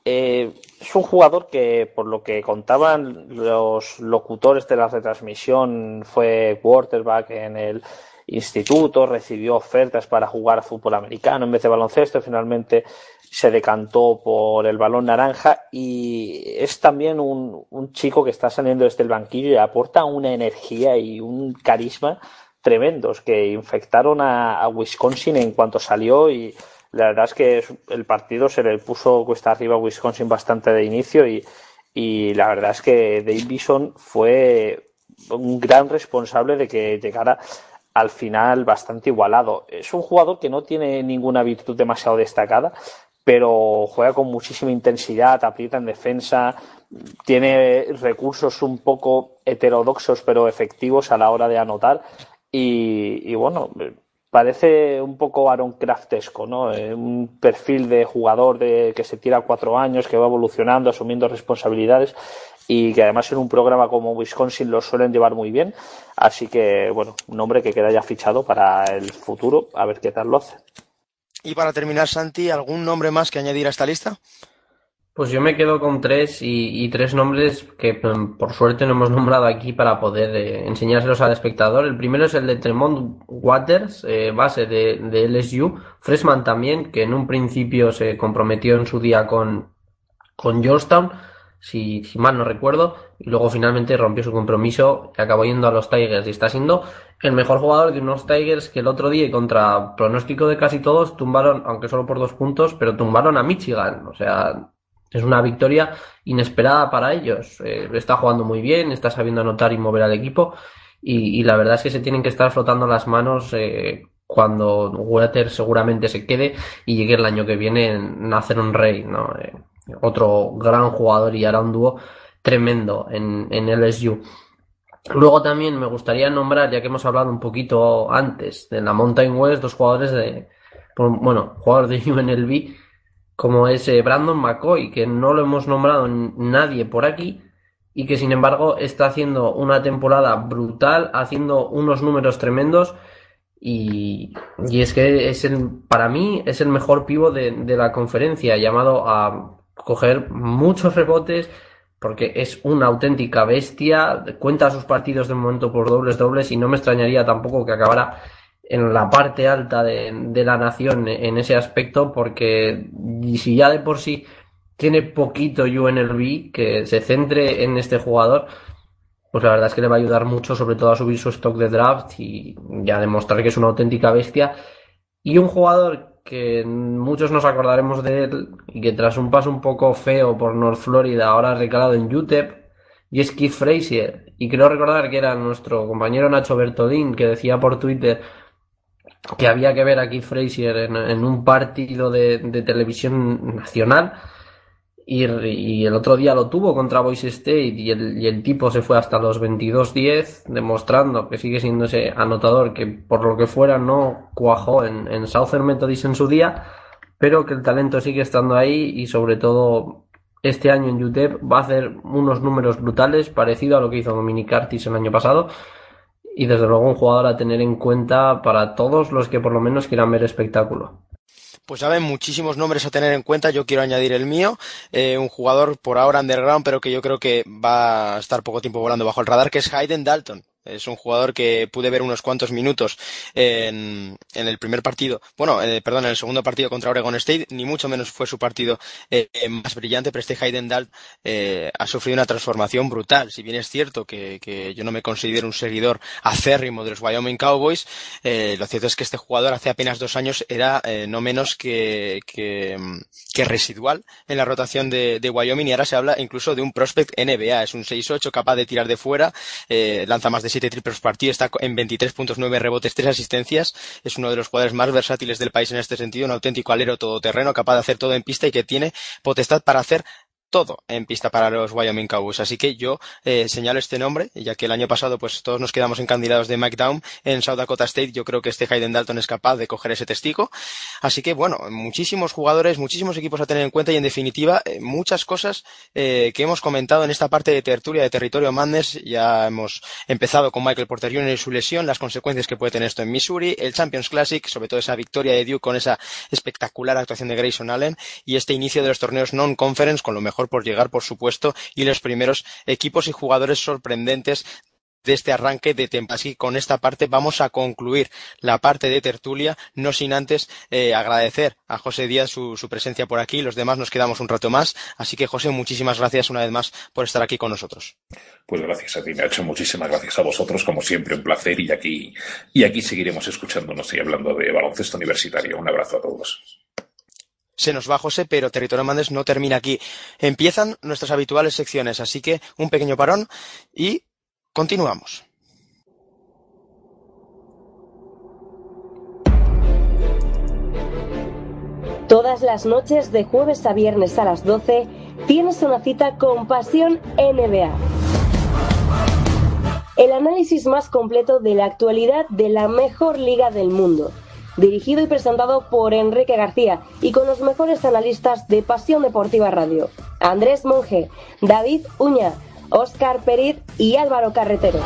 Eh, es un jugador que, por lo que contaban los locutores de la retransmisión, fue quarterback en el instituto, recibió ofertas para jugar fútbol americano en vez de baloncesto, finalmente se decantó por el balón naranja y es también un, un chico que está saliendo desde el banquillo y aporta una energía y un carisma tremendos que infectaron a, Wisconsin en cuanto salió y la verdad es que el partido se le puso cuesta arriba a Wisconsin bastante de inicio y, y la verdad es que Davison fue un gran responsable de que llegara al final bastante igualado. Es un jugador que no tiene ninguna virtud demasiado destacada, pero juega con muchísima intensidad, aprieta en defensa, tiene recursos un poco heterodoxos pero efectivos a la hora de anotar y, bueno, parece un poco Aaron Craftesco, ¿no? Eh, un perfil de jugador de, que se tira cuatro años, que va evolucionando, asumiendo responsabilidades y que además en un programa como Wisconsin lo suelen llevar muy bien. Así que, bueno, un hombre que queda ya fichado para el futuro, a ver qué tal lo hace. Y para terminar, Santi, ¿algún nombre más que añadir a esta lista? Pues yo me quedo con tres y, tres nombres que mm, por suerte no hemos <laughs> nombrado aquí para poder eh, enseñárselos al espectador. El primero es el de Tremont Waters, eh, base de, de, LSU, Freshman también, que en un principio se comprometió en su día con, con Georgetown, si, si mal no recuerdo, y luego finalmente rompió su compromiso y acabó yendo a los Tigers y está siendo el mejor jugador de unos Tigers que el otro día contra pronóstico de casi todos tumbaron, aunque solo por dos puntos, pero tumbaron a Michigan. O sea, es una victoria inesperada para ellos. Eh, está jugando muy bien, está sabiendo anotar y mover al equipo. Y, la verdad es que se tienen que estar flotando las manos eh, cuando Weather seguramente se quede y llegue el año que viene a hacer un rey. ¿no? Eh, otro gran jugador y hará un dúo tremendo en, en LSU. Luego también me gustaría nombrar, ya que hemos hablado un poquito antes de la Mountain West, dos jugadores de, bueno, jugadores de <laughs> UNLV como es eh, Brandon McCoy, que no lo hemos nombrado nadie por aquí y que sin embargo está haciendo una temporada brutal, haciendo unos números tremendos y, es que es el, para mí es el mejor pivo de, de la conferencia, llamado a coger muchos rebotes porque es una auténtica bestia, cuenta sus partidos de momento por dobles dobles y no me extrañaría tampoco que acabara en la parte alta de, la nación en ese aspecto, porque si ya de por sí tiene poquito UNLV, que se centre en este jugador, pues la verdad es que le va a ayudar mucho, sobre todo a subir su stock de draft y ya demostrar que es una auténtica bestia. Y un jugador que muchos nos acordaremos de él y que tras un paso un poco feo por North Florida ahora ha recalado en UTEP y es Keith Frazier. Y creo recordar que era nuestro compañero Nacho Bertolín que decía por Twitter que había que ver a Keith Frazier en, un partido de, televisión nacional y, el otro día lo tuvo contra Boise State y el, tipo se fue hasta los 22-10 demostrando que sigue siendo ese anotador que por lo que fuera no cuajó en, en Southern Methodist en su día pero que el talento sigue estando ahí y sobre todo este año en UTEP va a hacer unos números brutales parecido a lo que hizo Dominic Artis el año pasado y desde luego un jugador a tener en cuenta para todos los que por lo menos quieran ver espectáculo. Pues saben muchísimos nombres a tener en cuenta. Yo quiero añadir el mío, eh, un jugador por ahora underground, pero que yo creo que va a estar poco tiempo volando bajo el radar, que es Hayden Dalton. Es un jugador que pude ver unos cuantos minutos en, en el primer partido, bueno, eh, perdón, en el segundo partido contra Oregon State, ni mucho menos fue su partido eh, más brillante, pero este eh, ha sufrido una transformación brutal. Si bien es cierto que, que yo no me considero un seguidor acérrimo de los Wyoming Cowboys, eh, lo cierto es que este jugador hace apenas dos años era eh, no menos que, que, residual en la rotación de, de, Wyoming y ahora se habla incluso de un prospect NBA. Es un 6-8 capaz de tirar de fuera, lanza más de 7 triples por partido, está en 23.9 rebotes, 3 asistencias, es uno de los jugadores más versátiles del país en este sentido, un auténtico alero todoterreno, capaz de hacer todo en pista y que tiene potestad para hacer todo en pista para los Wyoming Cowboys. Así que yo eh, señalo este nombre, ya que el año pasado pues todos nos quedamos encandilados de Mike Down en South Dakota State. Yo creo que este Hayden Dalton es capaz de coger ese testigo. Así que bueno, muchísimos jugadores, muchísimos equipos a tener en cuenta y en definitiva eh, muchas cosas eh, que hemos comentado en esta parte de tertulia de territorio Madness. Ya hemos empezado con Michael Porter Jr. y su lesión, las consecuencias que puede tener esto en Missouri, el Champions Classic, sobre todo esa victoria de Duke con esa espectacular actuación de Grayson Allen y este inicio de los torneos non-conference con lo mejor por llegar, por supuesto, y los primeros equipos y jugadores sorprendentes de este arranque de temporada. Así con esta parte vamos a concluir la parte de tertulia, no sin antes eh, agradecer a José Díaz su, presencia por aquí. Los demás nos quedamos un rato más. Así que, José, muchísimas gracias una vez más por estar aquí con nosotros. Pues gracias a ti, Nacho. Muchísimas gracias a vosotros. Como siempre, un placer. Y aquí, y aquí seguiremos escuchándonos y hablando de baloncesto universitario. Un abrazo a todos se nos va José, pero Territorio Mandes no termina aquí. Empiezan nuestras habituales secciones, así que un pequeño parón y continuamos. Todas las noches de jueves a viernes a las 12 tienes una cita con Pasión NBA. El análisis más completo de la actualidad de la mejor liga del mundo dirigido y presentado por Enrique García y con los mejores analistas de Pasión Deportiva Radio, Andrés Monge, David Uña, Óscar Perit y Álvaro Carretero.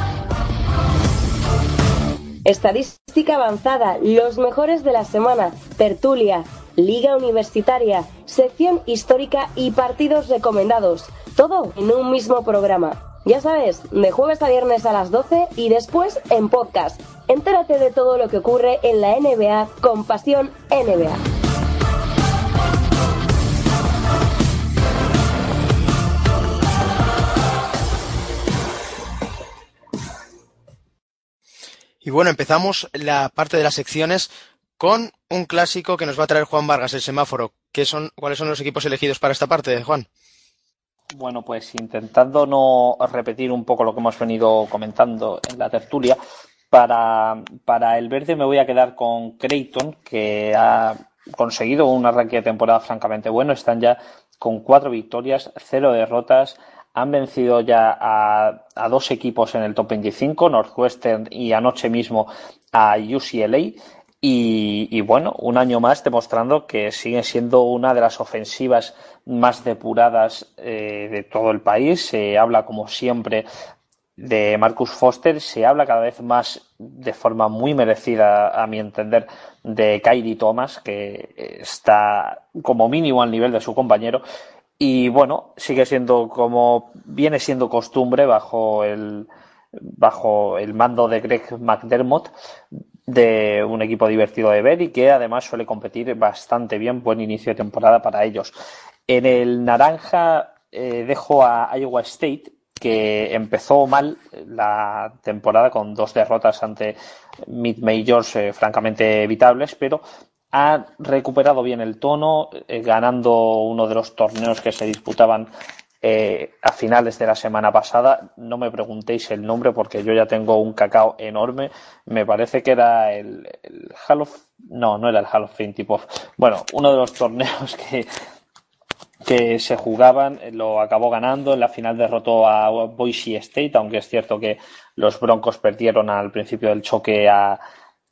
Estadística avanzada, los mejores de la semana, tertulia, liga universitaria, sección histórica y partidos recomendados, todo en un mismo programa. Ya sabes, de jueves a viernes a las 12 y después en podcast. Entérate de todo lo que ocurre en la NBA con Pasión NBA. Y bueno, empezamos la parte de las secciones con un clásico que nos va a traer Juan Vargas, el semáforo. ¿Qué son, ¿Cuáles son los equipos elegidos para esta parte, Juan? Bueno, pues intentando no repetir un poco lo que hemos venido comentando en la tertulia, para, para el verde me voy a quedar con Creighton, que ha conseguido un arranque de temporada francamente bueno. Están ya con cuatro victorias, cero derrotas. Han vencido ya a, a dos equipos en el top 25, Northwestern y anoche mismo a UCLA. Y, bueno, un año más demostrando que sigue siendo una de las ofensivas más depuradas eh, de todo el país. Se habla, como siempre, de Marcus Foster. Se habla cada vez más de forma muy merecida, a mi entender, de Kyrie Thomas, que está como mínimo al nivel de su compañero. Y bueno, sigue siendo como viene siendo costumbre bajo el, bajo el mando de Greg McDermott de un equipo divertido de ver y que además suele competir bastante bien, buen inicio de temporada para ellos. En el naranja eh, dejo a Iowa State, que empezó mal la temporada con dos derrotas ante mid-majors eh, francamente evitables, pero ha recuperado bien el tono, eh, ganando uno de los torneos que se disputaban eh, a finales de la semana pasada. No me preguntéis el nombre porque yo ya tengo un cacao enorme. Me parece que era el, el Hall of... No, no era el Hall of Fame tipo... Bueno, uno de los torneos <laughs> que, que se jugaban lo acabó ganando. En la final derrotó a Boise State, aunque es cierto que los Broncos perdieron al principio del choque a,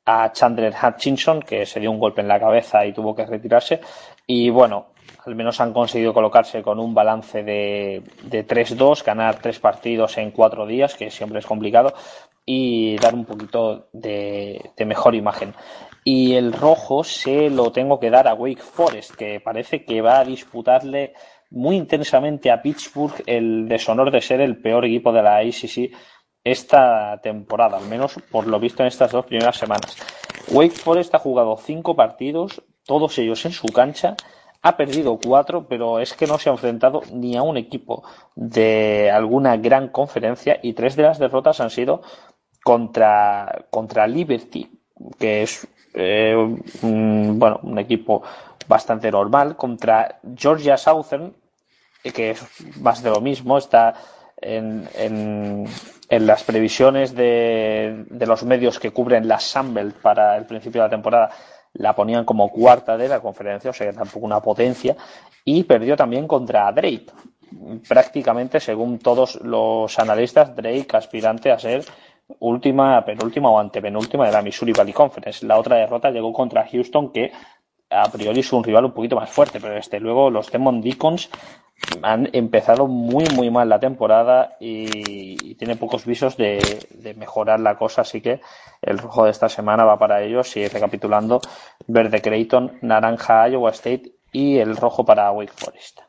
a Chandler Hutchinson, que se dio un golpe en la cabeza y tuvo que retirarse. Y bueno, al menos han conseguido colocarse con un balance de, de 3-2, ganar tres partidos en cuatro días, que siempre es complicado, y dar un poquito de, de, mejor imagen. Y el rojo se lo tengo que dar a Wake Forest, que parece que va a disputarle muy intensamente a Pittsburgh el deshonor de ser el peor equipo de la ACC esta temporada, al menos por lo visto en estas dos primeras semanas. Wake Forest ha jugado cinco partidos, todos ellos en su cancha, ha perdido cuatro, pero es que no se ha enfrentado ni a un equipo de alguna gran conferencia y tres de las derrotas han sido contra, contra Liberty, que es eh, un, bueno, un equipo bastante normal, contra Georgia Southern, que es más de lo mismo, está en, en, en las previsiones de, de, los medios que cubren la Sumble para el principio de la temporada la ponían como cuarta de la conferencia, o sea que tampoco una potencia, y perdió también contra Drake. Prácticamente, según todos los analistas, Drake aspirante a ser última, penúltima o antepenúltima de la Missouri Valley Conference. La otra derrota llegó contra Houston, que a priori es un rival un poquito más fuerte, pero este luego los Demon Deacons han empezado muy muy mal la temporada y, y tiene pocos visos de, de, mejorar la cosa, así que el rojo de esta semana va para ellos y recapitulando verde Creighton, naranja Iowa State y el rojo para Wake Forest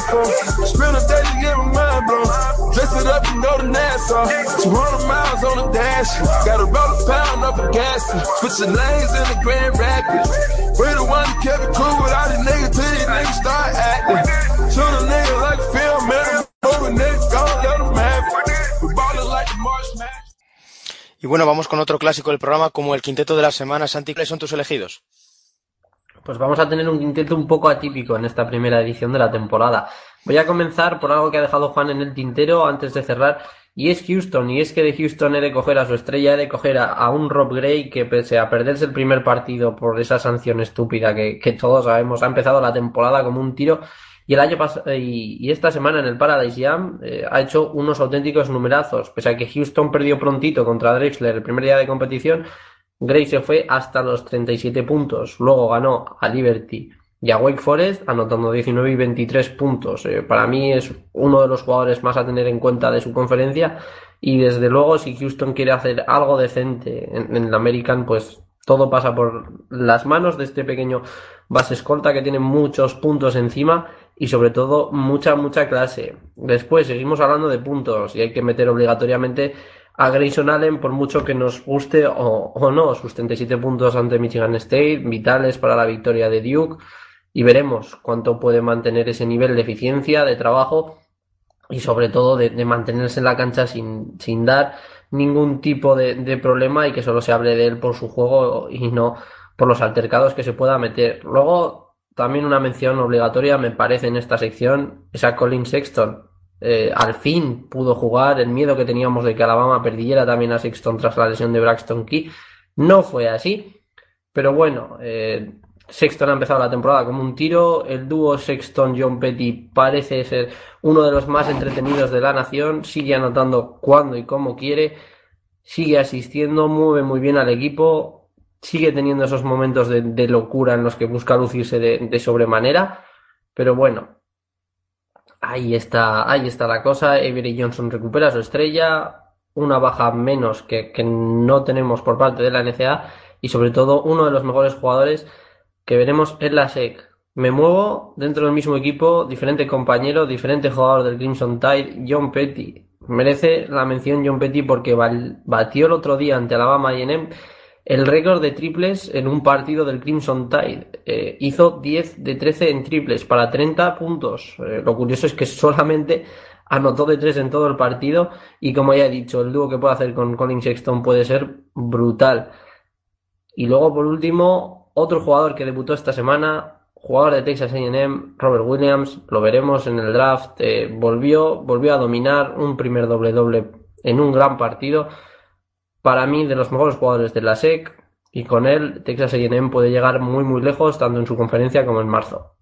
phone. Spend a day to get my mind blown. Dress it up and go to Nassau. 200 miles on the dash. Got a roll a pound up a gas. Switching lanes in the Grand Rapids. We the one that kept it cool without the nigga till these niggas start acting. Shoot a nigga like film, man. Moving niggas, gon' let them have it. We ballin' like the March Match. Y bueno, vamos con otro clásico del programa como el quinteto de la semana. Santi, ¿cuáles son tus elegidos? Pues vamos a tener un quinteto un poco atípico en esta primera edición de la temporada. Voy a comenzar por algo que ha dejado Juan en el tintero antes de cerrar, y es Houston. Y es que de Houston he de coger a su estrella, he de coger a, un Rob Gray que pese a perderse el primer partido por esa sanción estúpida que, que todos sabemos, ha empezado la temporada como un tiro. Y el año y esta semana en el Paradise Jam eh, ha hecho unos auténticos numerazos. Pese a que Houston perdió prontito contra Drexler el primer día de competición, Gray se fue hasta los 37 puntos. Luego ganó a Liberty y a Wake Forest, anotando 19 y 23 puntos. Eh, para mí es uno de los jugadores más a tener en cuenta de su conferencia. Y desde luego, si Houston quiere hacer algo decente en, en el American, pues todo pasa por las manos de este pequeño base escolta que tiene muchos puntos encima y sobre todo mucha, mucha clase. Después seguimos hablando de puntos y hay que meter obligatoriamente a Grayson Allen por mucho que nos guste o, no. Sus 37 puntos ante Michigan State, vitales para la victoria de Duke y veremos cuánto puede mantener ese nivel de eficiencia, de trabajo y sobre todo de, de mantenerse en la cancha sin, sin dar ningún tipo de, de problema y que solo se hable de él por su juego y no por los altercados que se pueda meter. Luego, también una mención obligatoria, me parece, en esta sección, es a Colin Sexton. Eh, al fin pudo jugar, el miedo que teníamos de que Alabama perdiera también a Sexton tras la lesión de Braxton Key. No fue así, pero bueno, eh, Sexton ha empezado la temporada como un tiro. El dúo Sexton-John Petty parece ser uno de los más entretenidos de la nación. Sigue anotando cuando y como quiere. Sigue asistiendo, mueve muy bien al equipo. Sigue teniendo esos momentos de, de locura en los que busca lucirse de, de, sobremanera. Pero bueno, ahí está, ahí está la cosa. Avery Johnson recupera su estrella. Una baja menos que, que no tenemos por parte de la NCA. Y sobre todo, uno de los mejores jugadores que veremos en la SEC. Me muevo dentro del mismo equipo, diferente compañero, diferente jugador del Crimson Tide, John Petty. Merece la mención John Petty porque batió el otro día ante Alabama A&M el récord de triples en un partido del Crimson Tide. Eh, hizo 10 de 13 en triples para 30 puntos. Eh, lo curioso es que <laughs> solamente anotó de 3 en todo el partido y como ya he dicho, el dúo que puede hacer con Colin Sexton puede ser brutal. Y luego por último, otro jugador que debutó esta semana, jugador de Texas A&M, Robert Williams, lo veremos en el draft, eh, volvió, volvió a dominar un primer doble doble en un gran partido. Para mí, de los mejores jugadores de la SEC, y con él Texas A&M puede llegar muy muy lejos, tanto en su conferencia como en marzo.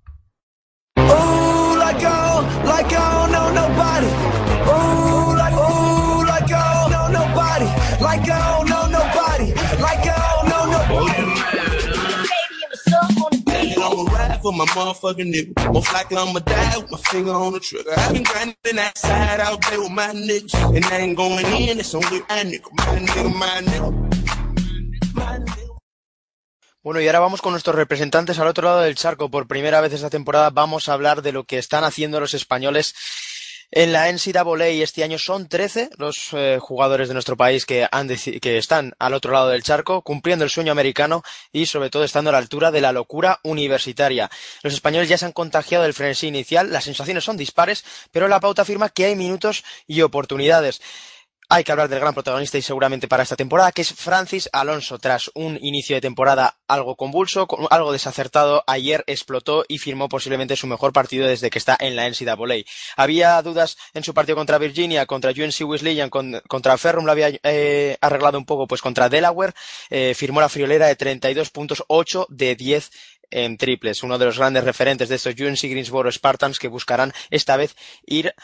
Bueno, y ahora vamos con nuestros representantes al otro lado del charco. Por primera vez esta temporada vamos a hablar de lo que están haciendo los españoles en la NCAA este año son 13 los eh, jugadores de nuestro país que, han que están al otro lado del charco, cumpliendo el sueño americano y sobre todo estando a la altura de la locura universitaria. Los españoles ya se han contagiado del frenesí inicial, las sensaciones son dispares, pero la pauta afirma que hay minutos y oportunidades. Hay que hablar del gran protagonista y seguramente para esta temporada, que es Francis Alonso. Tras un inicio de temporada algo convulso, algo desacertado, ayer explotó y firmó posiblemente su mejor partido desde que está en la NCAA. Había dudas en su partido contra Virginia, contra UNC Wesleyan, con, contra Ferrum lo había eh, arreglado un poco, pues contra Delaware, eh, firmó la friolera de 32 puntos, 8 de 10 en triples, uno de los grandes referentes de estos UNC Greensboro Spartans que buscarán esta vez ir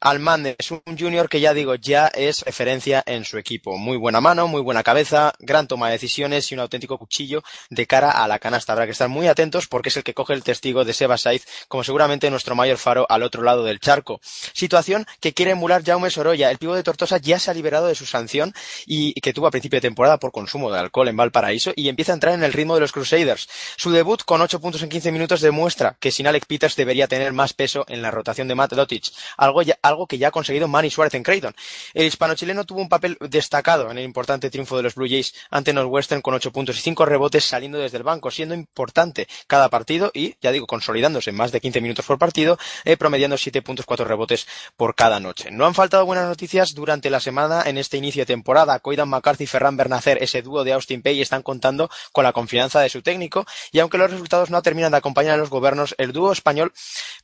al Madness, un junior que ya digo, ya es referencia en su equipo. Muy buena mano, muy buena cabeza, gran toma de decisiones y un auténtico cuchillo de cara a la canasta. Habrá que estar muy atentos porque es el que coge el testigo de Seba Saiz como seguramente nuestro mayor faro al otro lado del charco. Situación que quiere emular Jaume Sorolla. El pivo de Tortosa ya se ha liberado de su sanción y que tuvo a principio de temporada por consumo de alcohol en Valparaíso y empieza a entrar en el ritmo de los Crusaders. Su debut con 8 puntos en 15 minutos demuestra que sin Alec Peters debería tener más peso en la rotación de Matt Dotic, algo, algo que ya ha conseguido Manny Suárez en Creighton. El hispano-chileno tuvo un papel destacado en el importante triunfo de los Blue Jays ante Northwestern con 8 puntos y 5 rebotes saliendo desde el banco, siendo importante cada partido y, ya digo, consolidándose en más de 15 minutos por partido, eh, promediando 7 puntos, 4 rebotes por cada noche. No han faltado buenas noticias durante la semana en este inicio de temporada. Coidan McCarthy y Ferran Bernacer, ese dúo de Austin Pay, están contando con la confianza de su técnico y aunque los resultados no terminan de acompañar a los gobiernos, el dúo español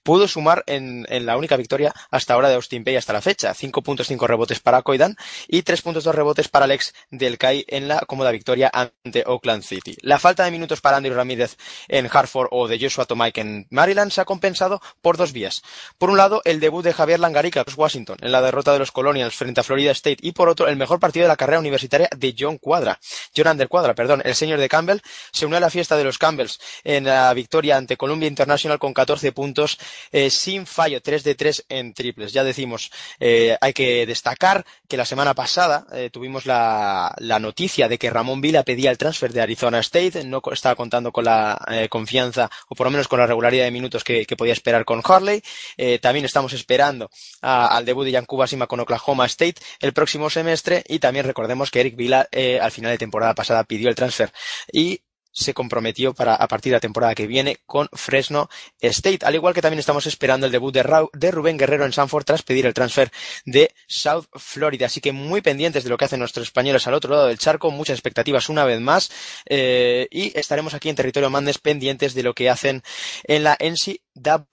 pudo sumar en, en la única victoria hasta ahora de Austin Pay hasta la fecha. 5 puntos, 5 rebotes para Coidan y 3 puntos, 2 rebotes para Alex del en la cómoda victoria ante Oakland City. La falta de minutos para Andrew Ramírez en Hartford o de Joshua Tomike en Maryland se ha compensado por dos vías. Por un lado, el debut de Javier Langarica, Washington, en la derrota de los Colonials frente a Florida State y por otro, el mejor partido de la carrera universitaria de John Cuadra. John Under Cuadra, perdón, el señor de Campbell, se unió a la fiesta de los Campbells en la victoria ante Columbia International con 14 puntos eh, sin fallo, 3 de 3 en triples. Ya decimos, eh, hay que destacar que la semana pasada eh, tuvimos la, la, noticia de que Ramón Vila pedía el transfer de Arizona State, no estaba contando con la eh, confianza o por lo menos con la regularidad de minutos que, que podía esperar con Harley. Eh, también estamos esperando al debut de Yankuba Sima con Oklahoma State el próximo semestre y también recordemos que Eric Vila al final de temporada pasada pidió el transfer y se comprometió para a partir de la temporada que viene con Fresno State. Al igual que también estamos esperando el debut de, de Rubén Guerrero en Sanford tras pedir el transfer de South Florida. Así que muy pendientes de lo que hacen nuestros españoles al otro lado del charco, muchas expectativas una vez más eh, y estaremos aquí en territorio Mandes pendientes de lo que hacen en la NCAA.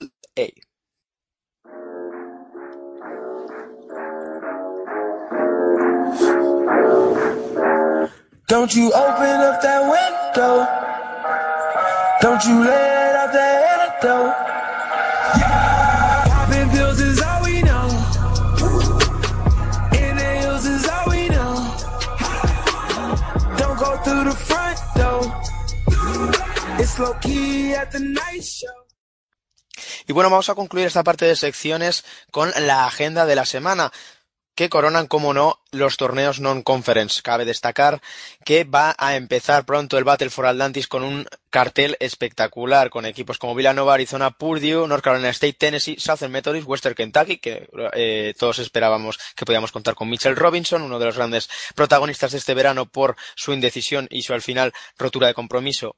Don't you open up that. Don't you let out that antidote. Popping pills is all we know. Inhales is all we know. Don't go through the front door. It's low key at the night show. Y bueno, vamos a concluir esta parte de secciones con la agenda de la semana que coronan, como no, los torneos non-conference. Cabe destacar que va a empezar pronto el Battle for Atlantis con un cartel espectacular, con equipos como Villanova, Arizona, Purdue, North Carolina State, Tennessee, Southern Methodist, Western Kentucky, que eh, todos esperábamos que podíamos contar con Mitchell Robinson, uno de los grandes protagonistas de este verano por su indecisión y su al final rotura de compromiso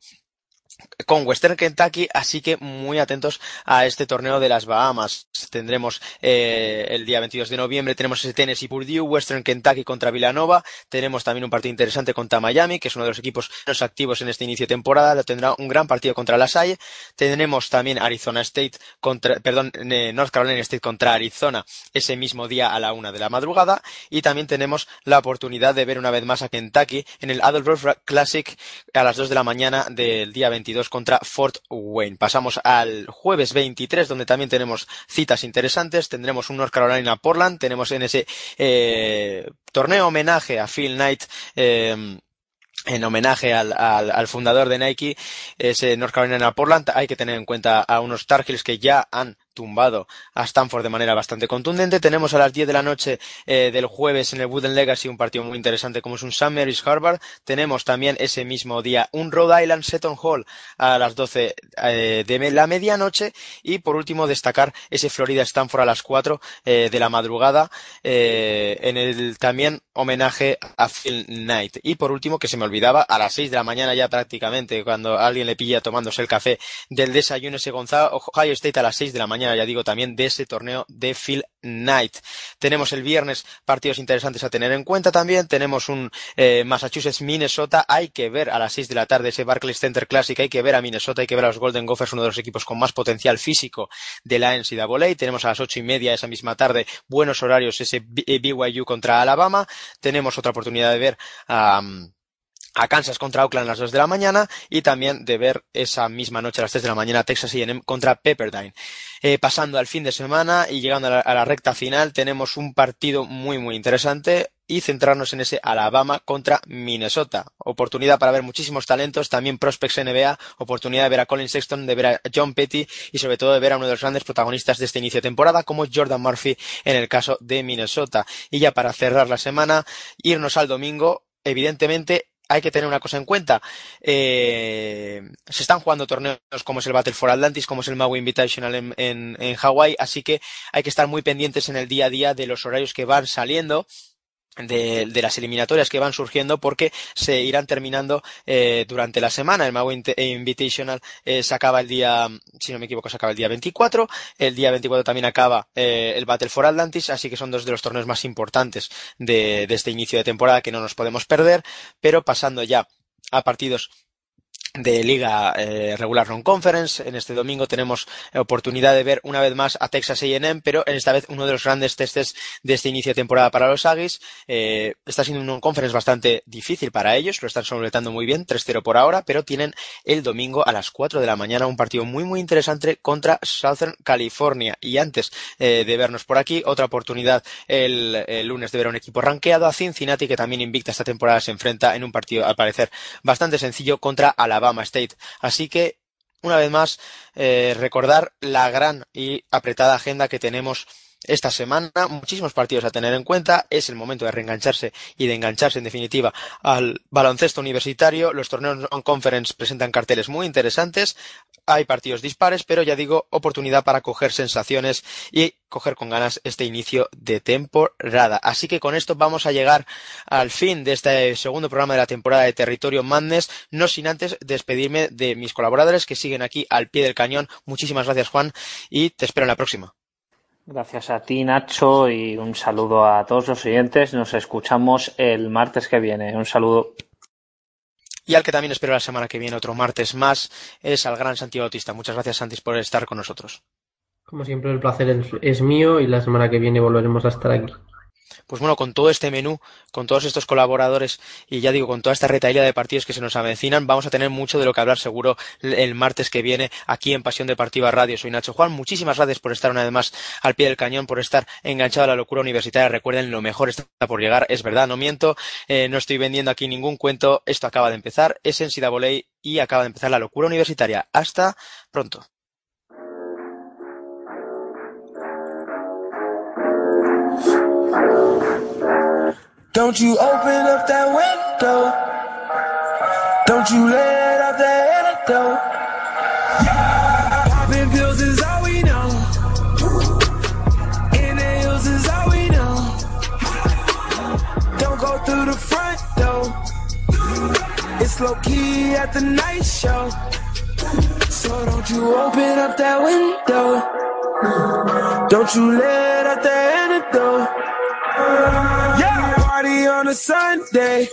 con Western Kentucky, así que muy atentos a este torneo de las Bahamas. Tendremos eh, el día 22 de noviembre, tenemos ese Tennessee Purdue, Western Kentucky contra Villanova, tenemos también un partido interesante contra Miami, que es uno de los equipos menos activos en este inicio de temporada, tendrá un gran partido contra La Salle, tenemos también Arizona State contra, perdón, North Carolina State contra Arizona ese mismo día a la una de la madrugada, y también tenemos la oportunidad de ver una vez más a Kentucky en el Adult Classic a las 2 de la mañana del día 22 contra Fort Wayne. Pasamos al jueves 23, donde también tenemos citas interesantes. Tendremos un North Carolina Portland, tenemos en ese eh, torneo homenaje a Phil Knight. Eh, en homenaje al, al, al, fundador de Nike, ese North Carolina Portland, hay que tener en cuenta a unos Tar Heels que ya han tumbado a Stanford de manera bastante contundente. Tenemos a las 10 de la noche eh, del jueves en el Wooden Legacy un partido muy interesante como es un St. Mary's Harvard. Tenemos también ese mismo día un Rhode Island Seton Hall a las 12 eh, de la medianoche. Y por último destacar ese Florida Stanford a las 4 eh, de la madrugada en el también homenaje a Phil Knight. Y por último, que se me olvidaba, a las 6 de la mañana ya prácticamente cuando alguien le pilla tomándose el café del desayuno ese Gonzalo, Ohio State a las 6 de la mañana ya digo, también de ese torneo de Phil Knight. Tenemos el viernes partidos interesantes a tener en cuenta también. Tenemos un eh, Massachusetts-Minnesota. Hay que ver a las 6 de la tarde ese Barclays Center Classic. Hay que ver a Minnesota. Hay que ver a los Golden Gophers, uno de los equipos con más potencial físico de la NCAA. Tenemos a las ocho y media esa misma tarde buenos horarios ese BYU contra Alabama. Tenemos otra oportunidad de ver a. Um, a Kansas contra Oakland a las 2 de la mañana y también de ver esa misma noche a las 3 de la mañana Texas A&M contra Pepperdine. Eh, pasando al fin de semana y llegando a la, a la, recta final tenemos un partido muy muy interesante y centrarnos en ese Alabama contra Minnesota. Oportunidad para ver muchísimos talentos, también prospects NBA, oportunidad de ver a Colin Sexton, de ver a John Petty y sobre todo de ver a uno de los grandes protagonistas de este inicio de temporada como Jordan Murphy en el caso de Minnesota. Y ya para cerrar la semana, irnos al domingo, evidentemente hay que tener una cosa en cuenta. Eh, se están jugando torneos como es el Battle for Atlantis, como es el Maui Invitational en, en, en Hawái, así que hay que estar muy pendientes en el día a día de los horarios que van saliendo. De, de, las eliminatorias que van surgiendo porque se irán terminando eh, durante la semana. El Maui Invitational eh, se acaba el día, si no me equivoco, se acaba el día 24. El día 24 también acaba eh, el Battle for Atlantis, así que son dos de los torneos más importantes de, de este inicio de temporada que no nos podemos perder. Pero pasando ya a partidos de liga eh, regular non conference. En este domingo tenemos oportunidad de ver una vez más a Texas A&M pero en esta vez uno de los grandes testes de este inicio de temporada para los Aggies. Eh, está siendo un non conference bastante difícil para ellos lo están solventando muy bien 3-0 por ahora pero tienen el domingo a las 4 de la mañana un partido muy muy interesante contra Southern California. Y antes eh, de vernos por aquí otra oportunidad. El, el lunes de ver a un equipo rankeado a Cincinnati que también invicta esta temporada se enfrenta en un partido al parecer bastante sencillo contra Alabama Alabama State. Así que, una vez más, eh, recordar la gran y apretada agenda que tenemos esta semana. Muchísimos partidos a tener en cuenta. Es el momento de reengancharse y de engancharse, en definitiva, al baloncesto universitario. Los torneos on conference presentan carteles muy interesantes. Hay partidos dispares, pero ya digo, oportunidad para coger sensaciones y coger con ganas este inicio de temporada. Así que con esto vamos a llegar al fin de este segundo programa de la temporada de Territorio Madness, no sin antes despedirme de mis colaboradores que siguen aquí al pie del cañón. Muchísimas gracias, Juan, y te espero en la próxima. Gracias a ti, Nacho, y un saludo a todos los siguientes. Nos escuchamos el martes que viene. Un saludo. Y al que también espero la semana que viene, otro martes más, es al gran Santiago Bautista. Muchas gracias, Santis, por estar con nosotros. Como siempre, el placer es, es mío y la semana que viene volveremos a estar aquí pues bueno, con todo este menú, con todos estos colaboradores y ya digo, con toda esta retaíla de partidos que se nos avecinan, vamos a tener mucho de lo que hablar seguro el martes que viene aquí en Pasión Deportiva Radio. Soy Nacho Juan, muchísimas gracias por estar una vez más al pie del cañón, por estar enganchado a la locura universitaria. Recuerden, lo mejor está por llegar, es verdad, no miento, eh, no estoy vendiendo aquí ningún cuento, esto acaba de empezar, es en NCAA y acaba de empezar la locura universitaria. Hasta pronto. Don't you open up that window. Don't you let out the antidote. Popping pills is all we know. Inhales is all we know. Don't go through the front door. It's low key at the night show. So don't you open up that window. Don't you let out the antidote. On a Sunday.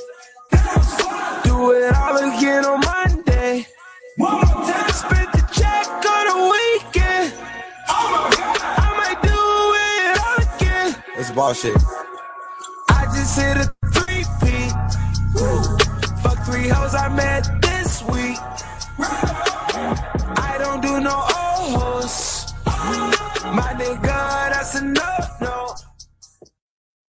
Do it all again on Monday. Spent the check on a weekend. I might do it all again. It's bullshit. I just hit a three peat. Fuck three hoes I met this week. I don't do no old hoes. My nigga, that's a no no.